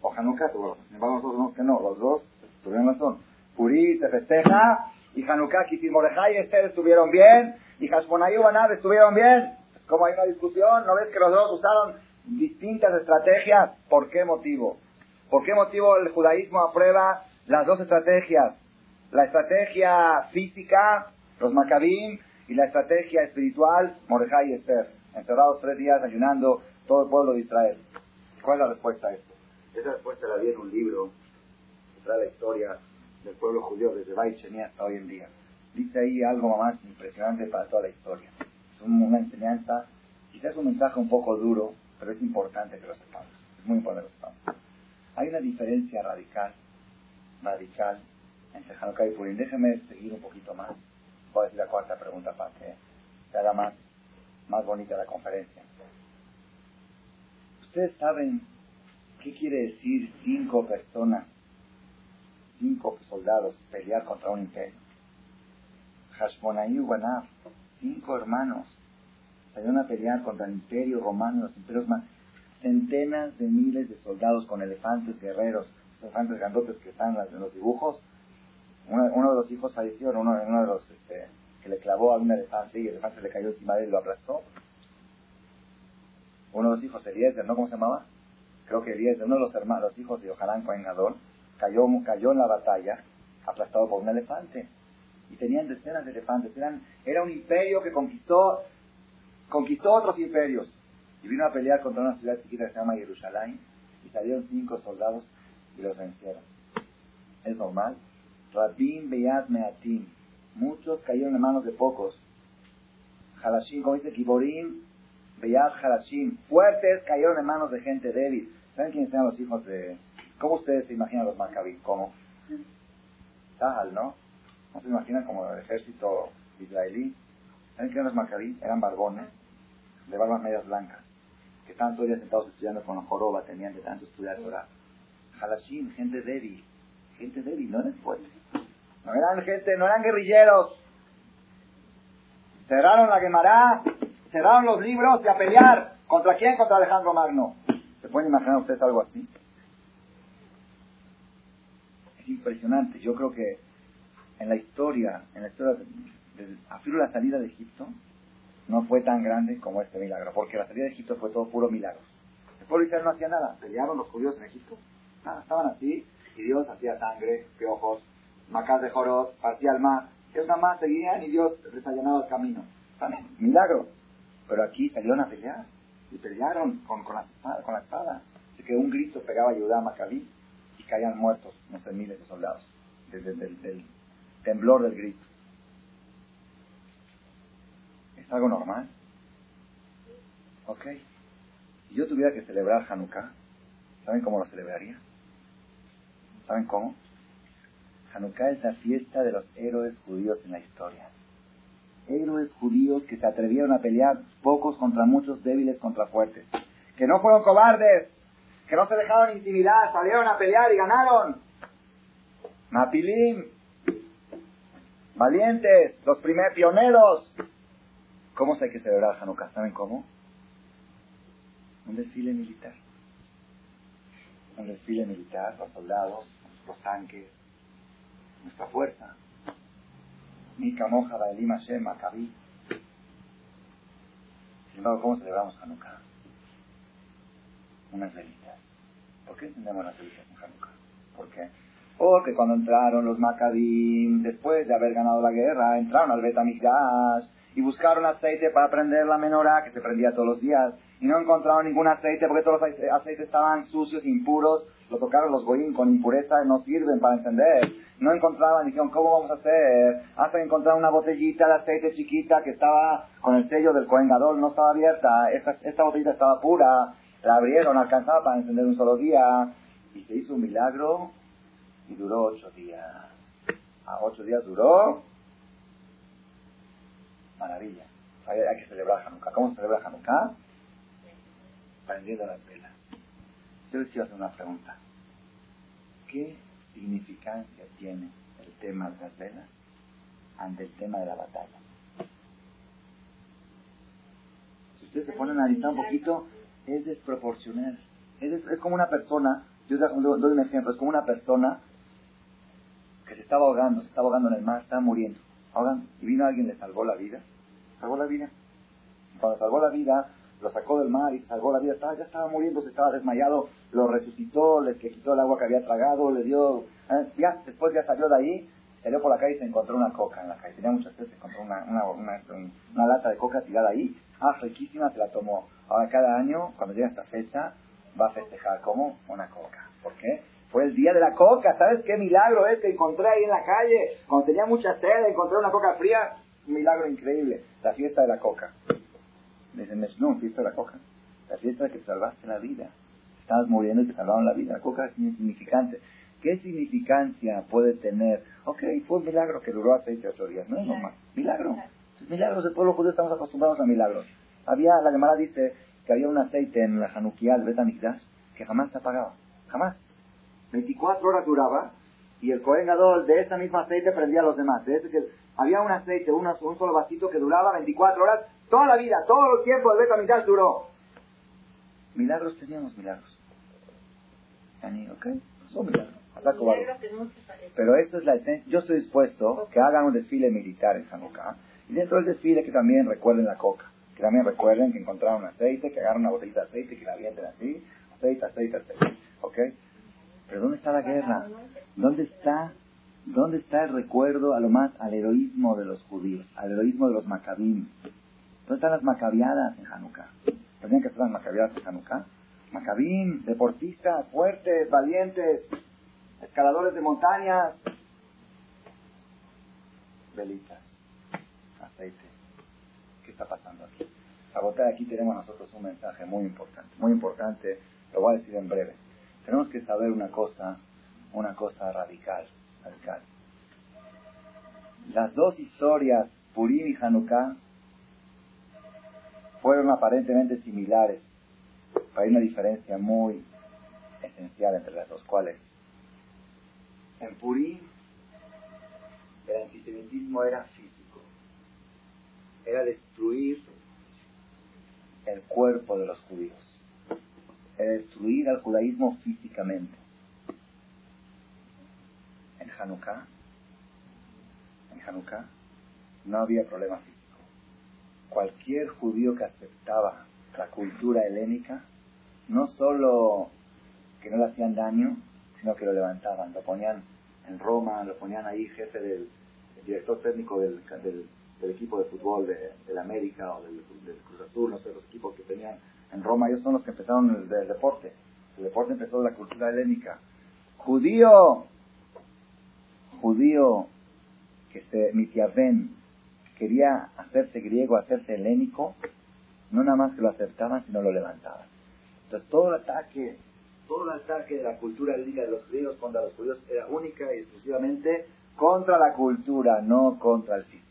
o Hanukkah tuvo razón. Sin embargo, nosotros vemos que no, los dos tuvieron razón. Purí se festeja y Hanukkah, y Mordejai y Esther estuvieron bien, y Hashmonaí y Banab estuvieron bien. Como hay una discusión, ¿no ves que los dos usaron distintas estrategias? ¿Por qué motivo? ¿Por qué motivo el judaísmo aprueba las dos estrategias? La estrategia física, los macabim, y la estrategia espiritual, Mordejai y Esther. Encerrados tres días ayunando todo el pueblo de Israel. ¿Cuál es la respuesta a esto? Esa respuesta la vi en un libro que trae la historia del pueblo judío desde Bait hasta hoy en día. Dice ahí algo más impresionante para toda la historia. Es una enseñanza, quizás un mensaje un poco duro, pero es importante que lo sepamos. Es muy importante que lo sepamos. Hay una diferencia radical, radical, entre Hanukkah y Purim. Déjeme seguir un poquito más. Voy a decir la cuarta pregunta para que se haga más, más bonita la conferencia. ¿Ustedes saben qué quiere decir cinco personas cinco soldados pelear contra un imperio. Hashmonaí y cinco hermanos, salieron a pelear contra el imperio romano, los imperios más, centenas de miles de soldados con elefantes guerreros, elefantes grandotes que están en los dibujos. Uno, de los hijos falleció, uno, de los este, que le clavó a un elefante y el elefante le cayó encima de él y lo aplastó. Uno de los hijos, Eliezer, ¿no? ¿Cómo se llamaba? Creo que Eliezer, uno de los hermanos, los hijos de Yohanan Cohen cayó, cayó en la batalla, aplastado por un elefante. Y tenían decenas de elefantes. Eran, era un imperio que conquistó, conquistó otros imperios. Y vino a pelear contra una ciudad chiquita que se llama Jerusalén. Y salieron cinco soldados y los vencieron. Es normal. Rabin Beyat Meatim. Muchos cayeron en manos de pocos. Halashim, como dice Kiborim, Beyat Halashim. Fuertes cayeron en manos de gente débil. ¿Saben quiénes eran los hijos de, ¿Cómo ustedes se imaginan los Maccabí? ¿Cómo? Sahal, ¿no? ¿No se imaginan como el ejército israelí? ¿Saben qué eran los Maccabí? Eran barbones de barbas medias blancas que estaban todos días sentados estudiando con la joroba, tenían de tanto estudiar Torah. Halashim, gente débil, gente débil, no eran fuertes. No eran gente, no eran guerrilleros. Cerraron la Gemara, cerraron los libros y a pelear. ¿Contra quién? Contra Alejandro Magno. ¿Se pueden imaginar ustedes algo así? Impresionante. Yo creo que en la historia, en la historia de, la salida de Egipto, no fue tan grande como este milagro, porque la salida de Egipto fue todo puro milagro. El pueblo no hacía nada, pelearon los judíos en Egipto, estaban así, y Dios hacía sangre, piojos, macas de joros, partía el mar, ellos nada más seguían y Dios les allanaba el camino. También, milagro. Pero aquí salieron a pelear, y pelearon con, con, la, espada, con la espada. Así que un grito pegaba a Judá caían muertos, no sé, miles de soldados, desde el temblor del grito. ¿Es algo normal? Ok. Si yo tuviera que celebrar Hanukkah, ¿saben cómo lo celebraría? ¿Saben cómo? Hanukkah es la fiesta de los héroes judíos en la historia. Héroes judíos que se atrevieron a pelear, pocos contra muchos, débiles contra fuertes. Que no fueron cobardes, que no se dejaron intimidar, salieron a pelear y ganaron. Mapilim, valientes, los primeros pioneros. ¿Cómo se hay que celebrar Hanukkah? ¿Saben cómo? Un desfile militar. Un desfile militar, los soldados, los tanques, nuestra fuerza. Mi camoja, Baelim Hashem, Maccabi. Sin embargo, ¿cómo celebramos Hanukkah? Unas velitas. ¿Por qué encendemos las velitas en Hanukkah? ¿Por qué? Porque cuando entraron los Maccabim, después de haber ganado la guerra, entraron al Betamigdash y buscaron aceite para prender la menorá, que se prendía todos los días, y no encontraron ningún aceite porque todos los aceites estaban sucios, impuros, lo tocaron los goyim con impureza, no sirven para encender. No encontraban, dijeron, ¿cómo vamos a hacer? Hasta que encontraron una botellita de aceite chiquita que estaba con el sello del coengador, no estaba abierta, esta, esta botellita estaba pura, la abrieron, alcanzaba para encender un solo día, y se hizo un milagro, y duró ocho días. A ocho días duró, maravilla. Hay, hay que celebrar Hanukkah. ¿Cómo se celebra Hanukkah? Prendiendo las velas. Yo les quiero hacer una pregunta. ¿Qué significancia tiene el tema de las velas ante el tema de la batalla? Si ustedes se ponen a analizar un poquito, es desproporcional. Es, es como una persona, yo doy un ejemplo, es como una persona que se estaba ahogando, se estaba ahogando en el mar, estaba muriendo, ahogando, y vino alguien le salvó la vida, salvó la vida. Cuando salvó la vida, lo sacó del mar y salvó la vida, estaba, ya estaba muriendo, se estaba desmayado, lo resucitó, le quitó el agua que había tragado, le dio, ¿eh? ya, después ya salió de ahí, salió por la calle y se encontró una coca en la calle, tenía muchas veces, se encontró una, una, una lata de coca tirada ahí, ah, riquísima, se la tomó. Ahora cada año, cuando llega esta fecha, va a festejar como una coca. ¿Por qué? Fue el día de la coca, ¿sabes qué milagro es que encontré ahí en la calle? Cuando tenía mucha sed, encontré una coca fría, un milagro increíble, la fiesta de la coca. Dicen, no, fiesta de la coca. La fiesta de que salvaste la vida. Estabas muriendo y te salvaron la vida. La coca es insignificante. ¿Qué significancia puede tener? Ok, fue un milagro que duró seis ocho días. No es normal. Milagro. Milagros del pueblo judío estamos acostumbrados a milagros. Había, la Gemara dice que había un aceite en la Hanukkah, el Betamikdash, que jamás se apagaba. Jamás. 24 horas duraba y el Cohen Gadol de ese mismo aceite prendía a los demás. De ese que había un aceite, un solo vasito que duraba 24 horas, toda la vida, todo el tiempo del Betamikdash duró. Milagros teníamos milagros. ¿ok? Son milagros. Pero esto es la esencia. Yo estoy dispuesto que hagan un desfile militar en Hanukkah. Y dentro del desfile que también recuerden la coca. Que también recuerden que encontraron aceite, que agarran una botellita de aceite, que la avienten así. Aceite, aceite, aceite. ¿Ok? Pero ¿dónde está la guerra? ¿Dónde está, dónde está el recuerdo a lo más al heroísmo de los judíos? Al heroísmo de los macabim. ¿Dónde están las macabiadas en Hanukkah? ¿Tenían que estar las macabiadas en Hanukkah? Macabim, deportistas, fuertes, valientes, escaladores de montañas, velitas, aceite. ¿Qué está pasando aquí? A aquí tenemos nosotros un mensaje muy importante, muy importante, lo voy a decir en breve. Tenemos que saber una cosa, una cosa radical, radical. Las dos historias, Purim y Hanukkah, fueron aparentemente similares, pero hay una diferencia muy esencial entre las dos, cuales en Purim, el antisemitismo era. Era destruir el cuerpo de los judíos. Era destruir al judaísmo físicamente. En Hanukkah, en Hanukkah, no había problema físico. Cualquier judío que aceptaba la cultura helénica, no solo que no le hacían daño, sino que lo levantaban, lo ponían en Roma, lo ponían ahí jefe del director técnico del, del, equipo de fútbol de, la América o del, Cruz Azul, no sé, los equipos que tenían en Roma, ellos son los que empezaron el, deporte. El deporte empezó la cultura helénica. Judío, judío que se mitiaven, quería hacerse griego, hacerse helénico, no nada más que lo aceptaban, sino lo levantaban. Entonces todo el ataque todo el ataque de la cultura helénica de los griegos contra los judíos era única y exclusivamente contra la cultura, no contra el físico.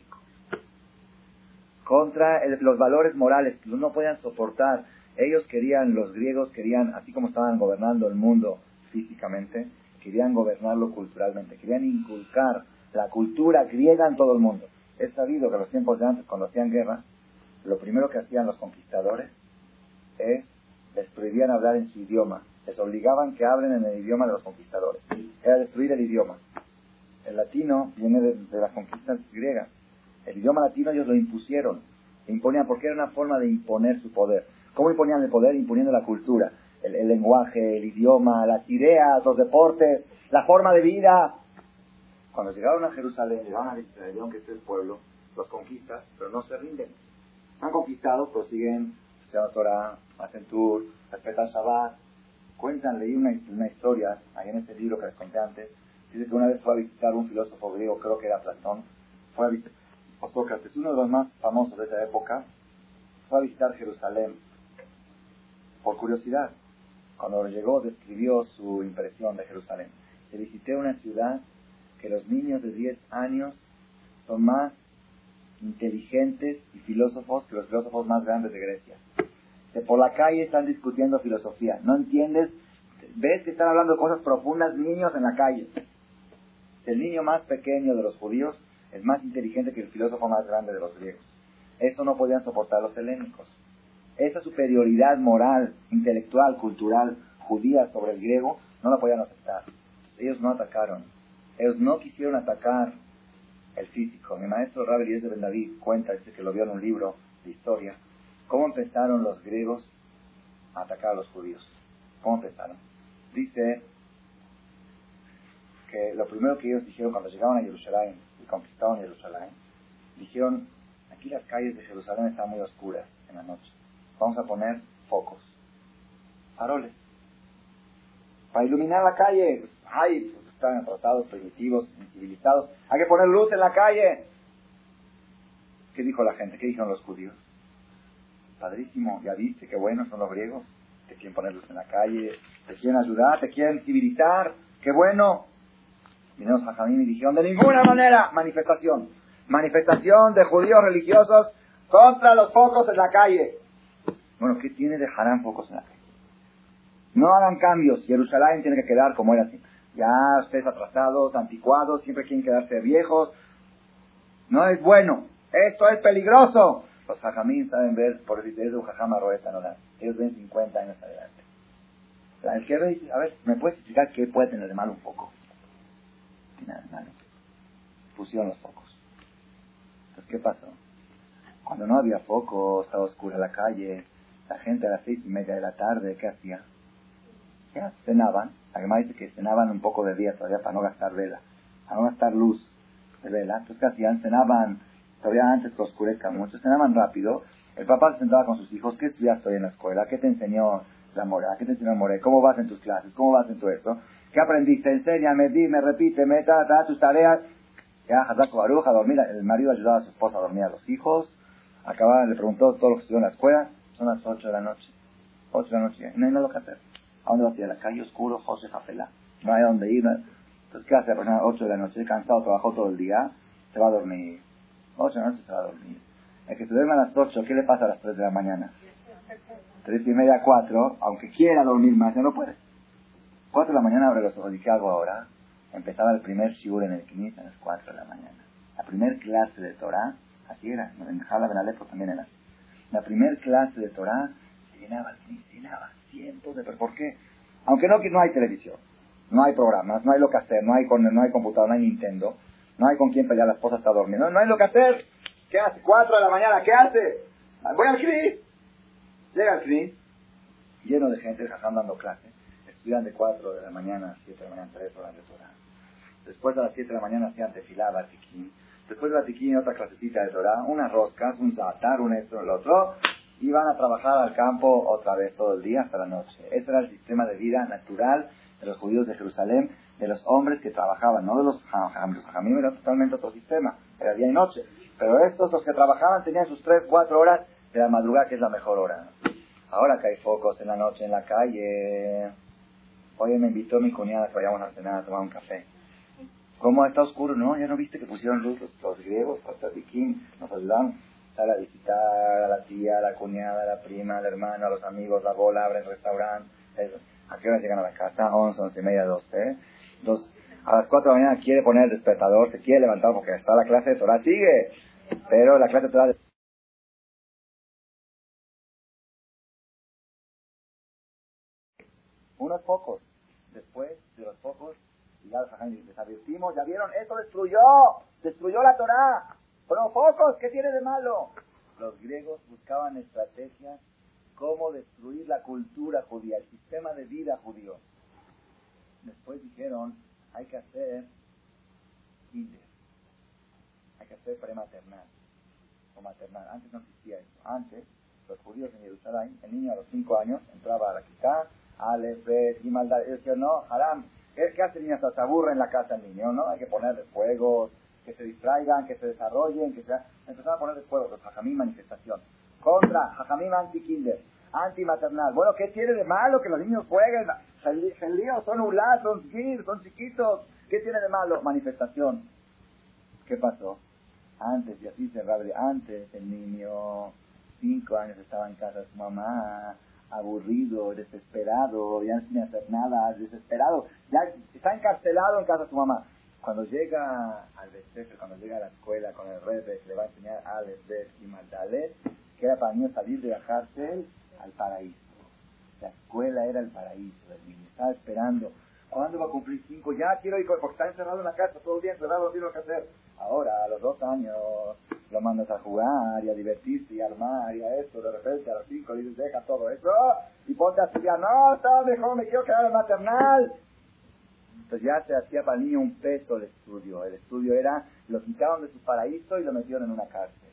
Contra los valores morales que no podían soportar. Ellos querían, los griegos querían, así como estaban gobernando el mundo físicamente, querían gobernarlo culturalmente, querían inculcar la cultura griega en todo el mundo. Es sabido que en los tiempos de antes, cuando hacían guerra, lo primero que hacían los conquistadores es les prohibían hablar en su idioma les obligaban que hablen en el idioma de los conquistadores. Era destruir el idioma. El latino viene de, las conquistas griegas. El idioma latino ellos lo impusieron. Imponían porque era una forma de imponer su poder. ¿Cómo imponían el poder? Imponiendo la cultura, el, el lenguaje, el idioma, las ideas, los deportes, la forma de vida. Cuando llegaron a Jerusalén, llegaron a Israel, que es el pueblo, los conquistas, pero no se rinden. Han conquistado, pero siguen estudiando Torah, hacen tour, respetan Shabbat. Cuentan, leí una, una historia, ahí en este libro que les conté antes, dice que una vez fue a visitar un filósofo griego, creo que era Platón, fue a visitar, o Sócrates, uno de los más famosos de esa época, fue a visitar Jerusalén por curiosidad. Cuando llegó, describió su impresión de Jerusalén. Se visité una ciudad que los niños de 10 años son más inteligentes y filósofos que los filósofos más grandes de Grecia. Que por la calle están discutiendo filosofía. ¿No entiendes? ¿Ves que están hablando cosas profundas niños en la calle? El niño más pequeño de los judíos es más inteligente que el filósofo más grande de los griegos. Eso no podían soportar los helénicos. Esa superioridad moral, intelectual, cultural judía sobre el griego no la podían aceptar. Ellos no atacaron. Ellos no quisieron atacar el físico. Mi maestro Rabbi de Ben David cuenta, dice que lo vio en un libro de historia, cómo empezaron los griegos a atacar a los judíos. ¿Cómo empezaron? Dice que lo primero que ellos dijeron cuando llegaban a Jerusalén conquistaron Jerusalén, dijeron, aquí las calles de Jerusalén están muy oscuras en la noche. Vamos a poner focos, faroles, para iluminar la calle. Ay, pues están tratados primitivos, incivilizados. Hay que poner luz en la calle. ¿Qué dijo la gente? ¿Qué dijeron los judíos? Padrísimo, ya viste qué buenos son los griegos. Te quieren poner luz en la calle, te quieren ayudar, te quieren civilizar. ¡Qué bueno! Jamín y dijeron, de ninguna manera, manifestación. Manifestación de judíos religiosos contra los focos en la calle. Bueno, ¿qué tiene de harán focos en la calle? No hagan cambios. Jerusalén tiene que quedar como era así. Ya ustedes atrasados, anticuados, siempre quieren quedarse viejos. No es bueno. Esto es peligroso. Los jajamín saben ver por el de un jajama roeta, no Ellos ven 50 años adelante. El que ve dice, a ver, ¿me puedes explicar qué puede tener de malo un poco? Pusieron los focos. Entonces, ¿qué pasó? Cuando no había focos, estaba oscura la calle, la gente a las seis y media de la tarde, ¿qué hacía? Ya cenaban. La que dice que cenaban un poco de día todavía para no gastar vela, para no gastar luz de vela. Entonces, ¿qué hacían? Cenaban todavía antes que oscurezca mucho, cenaban rápido. El papá se sentaba con sus hijos, ¿qué estudiaste hoy en la escuela? ¿Qué te enseñó la mora? ¿Qué te enseñó el more? ¿Cómo vas en tus clases? ¿Cómo vas en tu esto? ¿Qué aprendiste? Enséñame, dime, repíteme, ta, ta, tus tareas. Ya, Hazako Baruch, a dormir. El marido ayudaba a su esposa a dormir a los hijos. Acababa, le preguntó todo lo que estudió en la escuela. Son las 8 de la noche. 8 de la noche. No hay nada que hacer. ¿A dónde va a ir? A la calle oscuro, José Jafela. No hay a dónde ir. Entonces, ¿qué hace la persona? 8 de la noche, cansado, trabajó todo el día, se va a dormir. 8 de la noche se va a dormir. El que se duerme a las 8, ¿qué le pasa a las 3 de la mañana? 3 y media, 4, aunque quiera dormir más, ya no puede. 4 de la mañana abre los ojos. ¿Y qué hago ahora? Empezaba el primer shiur en el Knis a las 4 de la mañana. La primer clase de Torah, así era, en Jala Ben Alepo también era así. La primer clase de Torah se llenaba el Knis, se llenaba cientos de ¿Por qué? Aunque no, no hay televisión, no hay programas, no hay lo que hacer, no hay, no hay computador, no hay Nintendo, no hay con quién pelear, la esposa está durmiendo, no hay lo que hacer. ¿Qué hace? Cuatro de la mañana, ¿qué hace? Voy al CRIS. Llega al CRIS, lleno de gente, jajam dando clase. Estudian de 4 de la mañana a 7 de la mañana, 3 horas de Torah. Después de las 7 de la mañana hacían tefilá, batiquín. Después de batiquín, otra clasecita de Torah, unas roscas, un zatar, un esto, el otro. Iban a trabajar al campo otra vez todo el día hasta la noche. Ese era el sistema de vida natural de los judíos de Jerusalén, de los hombres que trabajaban, no de. Los jamim era totalmente otro sistema, era día y noche. Pero estos, los que trabajaban, tenían sus 3, 4 horas de la madrugada, que es la mejor hora. Ahora que hay focos en la noche en la calle. Hoy me invitó mi cuñada que vayamos a cenar a tomar un café. ¿Cómo está oscuro? No, ya no viste que pusieron luz los, griegos, hasta Viking, nos ayudaron a visitar a la tía, a la cuñada, a la prima, al hermano, a los amigos, la bola, abren el restaurante. ¿A qué hora llegan a la casa? 11, 11 y media, 12. Entonces, a las 4 de la mañana quiere poner el despertador, se quiere levantar porque está la clase de Torah, sigue. Pero la clase de Torah... Unos pocos. Ya les advertimos, ya vieron, esto destruyó, destruyó la Torah. Pero pocos, ¿qué tiene de malo? Los griegos buscaban estrategias cómo destruir la cultura judía, el sistema de vida judío. Después dijeron, hay que hacer kinder, hay que hacer prematernal o maternal. Antes no existía eso. Antes, los judíos en Jerusalén, el niño a los 5 años entraba a la quitá, Bet, y maldad. Ellos decían, no, Haram, ¿qué hace el niño? Se aburre en la casa el niño, ¿no? Hay que ponerle fuegos, que se distraigan, que se desarrollen, que se... Empezaron a ponerle fuegos, los hajamí manifestación. Contra, hajamim anti-kinder, anti-maternal. Bueno, ¿qué tiene de malo que los niños jueguen? lío, son son kids, son chiquitos. ¿Qué tiene de malo? Manifestación. ¿Qué pasó? Antes, y así se abre, antes el niño, cinco años estaba en casa de su mamá, aburrido, desesperado, ya sin hacer nada, desesperado, ya está encarcelado en casa de su mamá. Cuando llega al despejo, cuando llega a la escuela con el rebe, le va a enseñar a Bet y Magdalet, que era para niño salir de la cárcel al paraíso. La escuela era el paraíso del niño. Estaba esperando. ¿Cuándo va a cumplir cinco? Ya quiero ir, porque está encerrado en la casa todo el día, encerrado, no tiene lo que hacer. Ahora, a los dos años, lo mandas a jugar y a divertirse y a armar y a esto. De repente, a los cinco, dices, deja todo eso y ponte a estudiar. No, está mejor, me quiero quedar en maternal. Entonces ya se hacía para niño un peso el estudio. El estudio era, lo quitaron de su paraíso y lo metieron en una cárcel.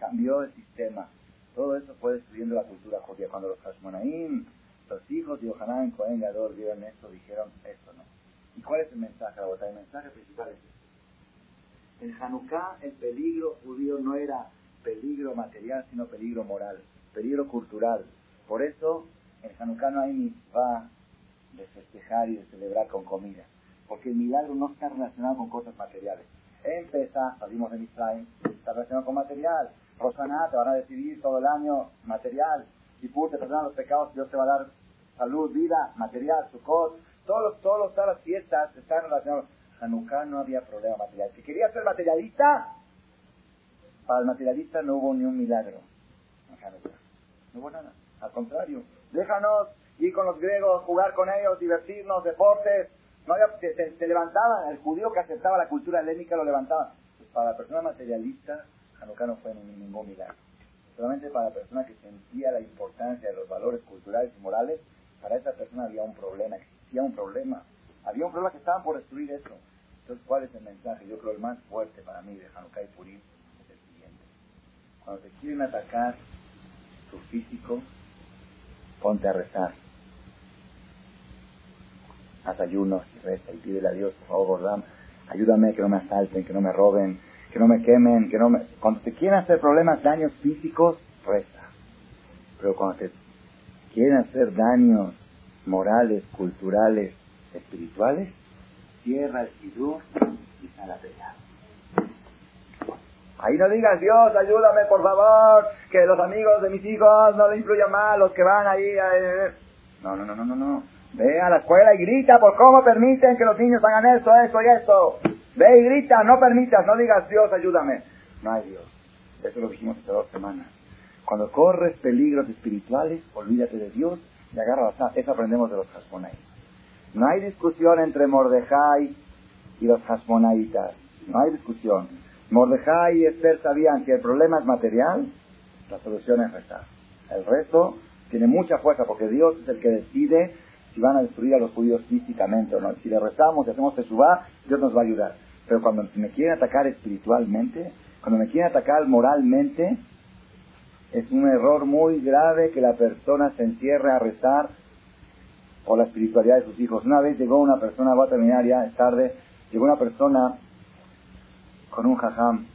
Cambió el sistema. Todo eso fue destruyendo la cultura judía. Cuando los Hashmonaim, los hijos de Yohanan Cohen Gadol vieron esto, dijeron esto no. ¿Y cuál es el mensaje, El mensaje principal es este. En Hanukkah el peligro judío no era peligro material, sino peligro moral, peligro cultural. Por eso en Hanukkah no hay ni va de festejar y de celebrar con comida, porque el milagro no está relacionado con cosas materiales. En salimos de Misraim, está relacionado con material. Rosaná te van a decidir todo el año material. y te perdonan los pecados, Dios te va a dar salud, vida, material, Sukkot. Todos todos todas las fiestas están relacionadas Hanukkah no había problema material. Si quería ser materialista, para el materialista no hubo ni un milagro No hubo nada. Al contrario, déjanos ir con los griegos, jugar con ellos, divertirnos, deportes. No había, se, levantaban, el judío que aceptaba la cultura helénica lo levantaba. Pues para la persona materialista, Hanukkah no fue ningún milagro. Solamente para la persona que sentía la importancia de los valores culturales y morales, para esa persona había un problema, existía un problema. Había un problema que estaban por destruir eso. Entonces, ¿cuál es el mensaje? Yo creo el más fuerte para mí de Hanukkah y Purim es el siguiente. Cuando te quieren atacar tu físico, ponte a rezar. Haz ayunos y reza y pídele a Dios, por favor, Gordam, ayúdame que no me asalten, que no me roben, que no me quemen, que no me... Cuando te quieren hacer problemas, daños físicos, reza. Pero cuando te quieren hacer daños morales, culturales, espirituales, cierra el sidú y sale a pelear. Ahí no digas, Dios, ayúdame, por favor, que los amigos de mis hijos no le influyan mal, los que van ahí. No, no, no, no, no, no. Ve a la escuela y grita por cómo permiten que los niños hagan esto, esto y esto. Ve y grita, no permitas, no digas, Dios, ayúdame. No hay Dios. Eso lo dijimos hace dos semanas. Cuando corres peligros espirituales, olvídate de Dios y agarra la Eso aprendemos de los Hasmonai. No hay discusión entre Mordejai y los Hasmonaitas. No hay discusión. Mordejai y Esther sabían que el problema es material, la solución es rezar. El resto tiene mucha fuerza porque Dios es el que decide si van a destruir a los judíos físicamente o no. Si le rezamos y hacemos teshuva, Dios nos va a ayudar. Pero cuando me quieren atacar espiritualmente, cuando me quieren atacar moralmente, es un error muy grave que la persona se encierre a rezar o la espiritualidad de sus hijos. Una vez llegó una persona, voy a terminar ya, es tarde, llegó una persona con un jajam.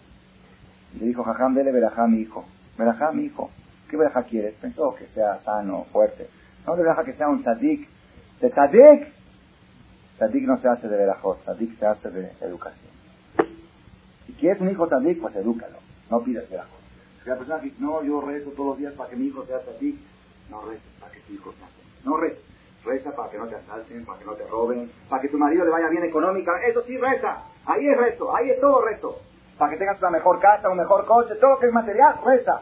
Y le dijo, jajam, dele verajá a mi hijo. Verajá a mi hijo. ¿Qué verajá quieres? Pensó que sea sano, fuerte. No, verajá que sea un tzadik. ¿De tzadik? Tzadik no se hace de verajot, tzadik se hace de educación. Si quieres un hijo tzadik, pues edúcalo. No pidas verajot. Si la persona dice, no, yo rezo todos los días para que mi hijo sea tzadik, no reces para que tu hijo sea tzadik. No reces. Reza para que no te asalten, para que no te roben, para que tu marido le vaya bien económica. Eso sí reza. Ahí es rezo, ahí es todo rezo. Para que tengas una mejor casa, un mejor coche, todo lo que es material, reza.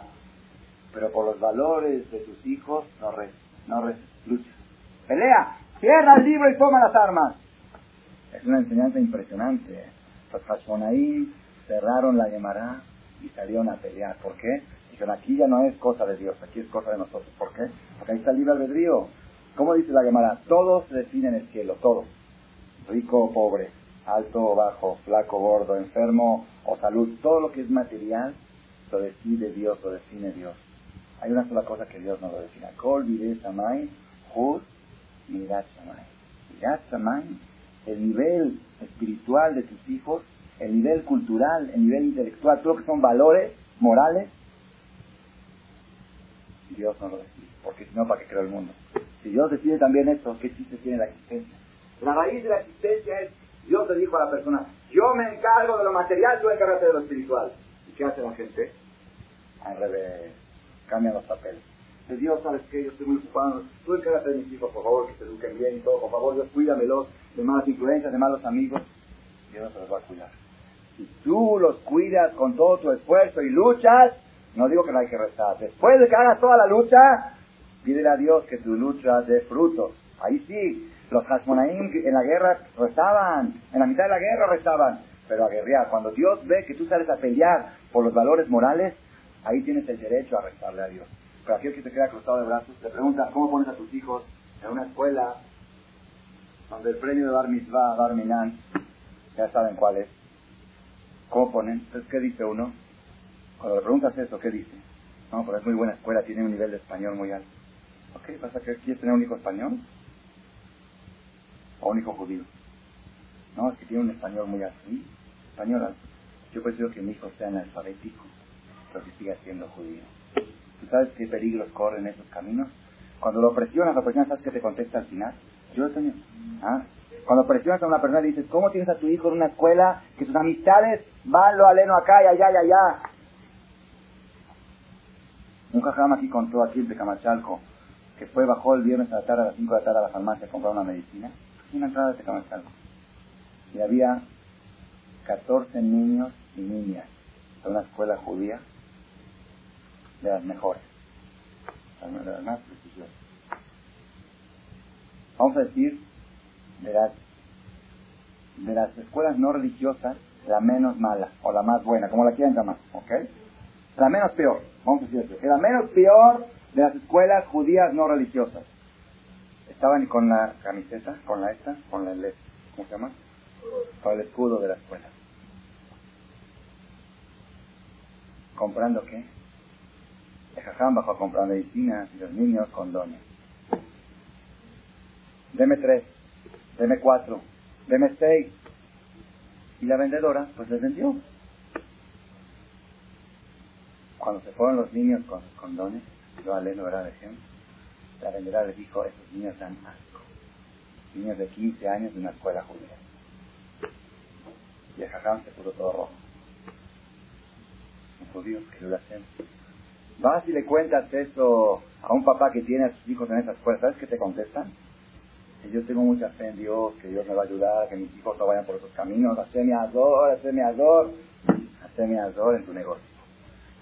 Pero por los valores de tus hijos, no reza, no reza, lucha. Pelea, cierra el libro y toma las armas. Es una enseñanza impresionante. Los Hashmonaim cerraron la Gemara y salieron a pelear. ¿Por qué? Dijeron, aquí ya no es cosa de Dios, aquí es cosa de nosotros. ¿Por qué? Porque ahí está el libre albedrío. ¿Cómo dice la llamada? Todos definen el cielo, todos. Rico pobre, alto bajo, flaco, gordo, enfermo o salud. Todo lo que es material lo decide Dios, lo define Dios. Hay una sola cosa que Dios no lo define. Kol samay, hud, mirat samay, el nivel espiritual de tus hijos, el nivel cultural, el nivel intelectual, todo lo que son valores morales, Dios no lo decide. Porque si no, ¿para qué creó el mundo? Si Dios decide también esto, ¿qué chiste tiene la existencia? La raíz de la existencia es, Dios le dijo a la persona, yo me encargo de lo material, tú encárgate de lo espiritual. ¿Y qué hace la gente? Al revés, cambian los papeles. De Dios, ¿sabes qué? Yo estoy muy ocupado. Tú encárgate de mis hijos, por favor, que se eduquen bien y todo. Por favor, Dios, cuídamelos de malas influencias, de malos amigos. Dios se los va a cuidar. Si tú los cuidas con todo tu esfuerzo y luchas, no digo que no hay que rezar. Después de que hagas toda la lucha, pídele a Dios que tu lucha dé frutos. Ahí sí, los Hashmonaim en la guerra rezaban, en la mitad de la guerra rezaban, pero a guerrear. Cuando Dios ve que tú sales a pelear por los valores morales, ahí tienes el derecho a rezarle a Dios. Pero aquel que te queda cruzado de brazos, te pregunta, ¿cómo pones a tus hijos en una escuela donde el premio de Bar Mitzvah, Bar Minan, ya saben cuál es? ¿Cómo ponen? Entonces, ¿qué dice uno? Cuando le preguntas eso, ¿qué dice? No, pero es muy buena escuela, tiene un nivel de español muy alto. ¿Ok? ¿Pasa que quieres tener un hijo español? ¿O un hijo judío? No, es que tiene un español muy alto. ¿Sí? Español alto. Yo prefiero que mi hijo sea analfabético, pero que siga siendo judío. ¿Tú sabes qué peligros corren esos caminos? Cuando lo presionas, la persona, ¿sabes qué te contesta al final? Yo, Toño. ¿Ah? Cuando presionas a una persona y dices, ¿cómo tienes a tu hijo en una escuela que sus amistades van lo aleno acá y allá y allá? Un jajam aquí contó aquí en Tecamachalco que fue, bajó el viernes a la tarde a las 5 de la tarde a la farmacia a comprar una medicina. Una entrada de Tecamachalco. Y había 14 niños y niñas de una escuela judía de las mejores. Vamos a decir, de las, de las escuelas no religiosas, la menos mala o la más buena, como la quieran llamar, ¿ok? La menos peor, vamos a decir eso. La menos peor de las escuelas judías no religiosas. Estaban con la camiseta, con la esta, con la ¿cómo se llama? Con el escudo de la escuela. ¿Comprando qué? El jajam bajó a comprar medicinas y los niños condones. Deme tres, deme cuatro, deme seis. Y la vendedora, pues les vendió. Cuando se fueron los niños con los condones, yo aleno era de ejemplo, la vendedora les dijo, esos niños dan asco. Niños de 15 años de una escuela judía. Y el jajam se puso todo rojo. Los judíos que lo hacen. Vas y le cuentas eso a un papá que tiene a sus hijos en esa escuela, ¿sabes qué te contestan? Que yo tengo mucha fe en Dios, que Dios me va a ayudar, que mis hijos no vayan por esos caminos, haceme azor, haceme azor, haceme azor en tu negocio.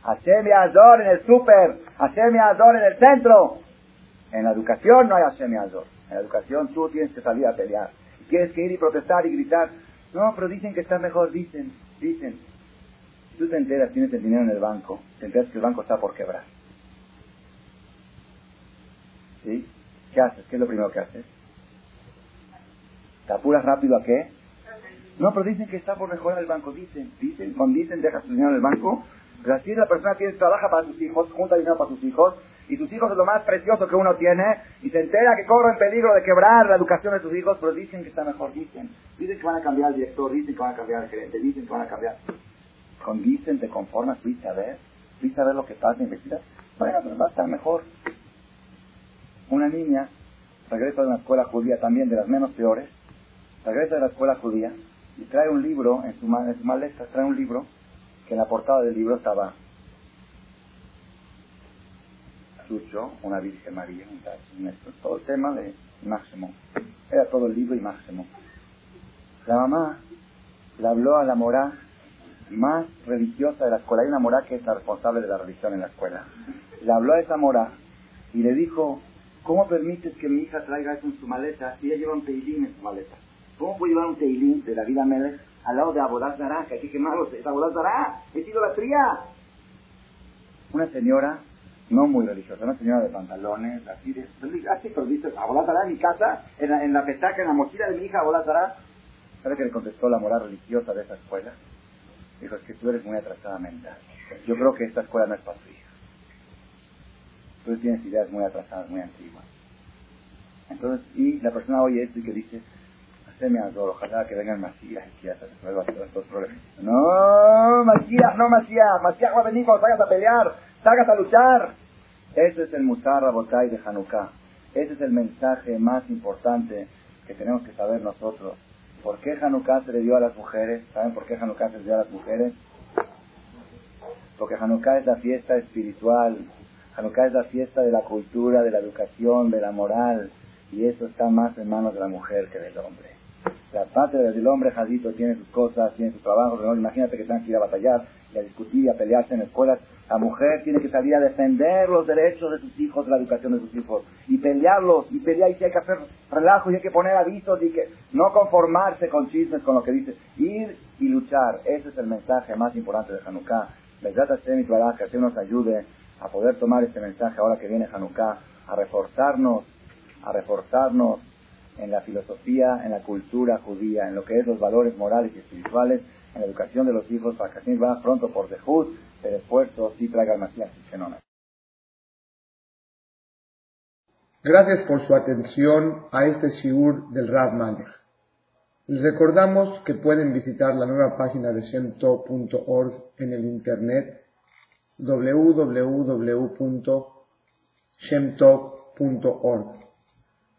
Hashem Azor en el súper, Hashem Azor en el centro. En la educación no hay Hashem Azor. En la educación tú tienes que salir a pelear. Tienes que ir y protestar y gritar. No, pero dicen que está mejor, dicen, dicen. Tú te enteras, tienes el dinero en el banco, te enteras que el banco está por quebrar. ¿Sí? ¿Qué haces? ¿Qué es lo primero que haces? ¿Te apuras rápido a qué? No, pero dicen que está por mejorar el banco. Dicen, dicen, cuando dicen dejas tu dinero en el banco, pero así la persona tiene, trabaja para sus hijos, junta dinero para sus hijos, y sus hijos es lo más precioso que uno tiene, y se entera que corre en peligro de quebrar la educación de sus hijos, pero dicen que está mejor, dicen. Dicen que van a cambiar al director, dicen que van a cambiar al gerente, dicen que van a cambiar. Con dicen te conformas, fuiste a ver, fuiste a ver lo que pasa, investigar. Bueno, pero va a estar mejor. Una niña regresa de una escuela judía también, de las menos peores, regresa de la escuela judía y trae un libro en su, en su maleta, trae un libro que en la portada del libro estaba Sucho, una Virgen María, un todo el tema de Máximo. Era todo el libro y Máximo. La mamá le habló a la morá más religiosa de la escuela. Hay una morá que es la responsable de la religión en la escuela. Le habló a esa morá y le dijo, ¿cómo permites que mi hija traiga eso en su maleta si ella lleva un teilín en su maleta? ¿Cómo puede llevar un teilín de la vida Melech al lado de Abodazara, que hay que es Abodazara, es idolatría. Una señora, no muy religiosa, una señora de pantalones, así, de, así, pero dice, Abodazara en mi casa, en la, en la petaca, en la mochila de mi hija, Abodazara. ¿Sabe qué le contestó la moral religiosa de esa escuela? Dijo, es que tú eres muy atrasada mental. Yo creo que esta escuela no es para tu hija. Tú tienes ideas muy atrasadas, muy antiguas. Entonces, y la persona oye esto y que dice, haceme ador, ojalá que vengan Masías y que se resuelva todos estos problemas. No, Masías, no Masías, Masías va a venir cuando salgas a pelear, salgas a luchar. Ese es el Musar Rabotai de Hanukkah. Ese es el mensaje más importante que tenemos que saber nosotros. ¿Por qué Hanukkah se le dio a las mujeres? ¿Saben por qué Hanukkah se le dio a las mujeres? Porque Hanukkah es la fiesta espiritual. Hanukkah es la fiesta de la cultura, de la educación, de la moral. Y eso está más en manos de la mujer que del hombre. La parte del hombre, Jadito, tiene sus cosas, tiene sus trabajos. ¿no? Imagínate que tengan que ir a batallar y a discutir y a pelearse en escuelas. La mujer tiene que salir a defender los derechos de sus hijos, la educación de sus hijos. Y pelearlos, y pelear, y si hay que hacer relajo, y hay que poner avisos, y que no conformarse con chismes, con lo que dice. Ir y luchar. Ese es el mensaje más importante de Hanukkah. trata Hashem y que Hashem nos ayude a poder tomar este mensaje ahora que viene Hanukkah, a reforzarnos a reforzarnos en la filosofía, en la cultura judía, en lo que es los valores morales y espirituales, en la educación de los hijos, para que así va pronto por dejud, el esfuerzo, sí traiga Masías no. Gracias por su atención a este shiur del Rav Malek. Les recordamos que pueden visitar la nueva página de shemtov.org en el internet www.shemtov.org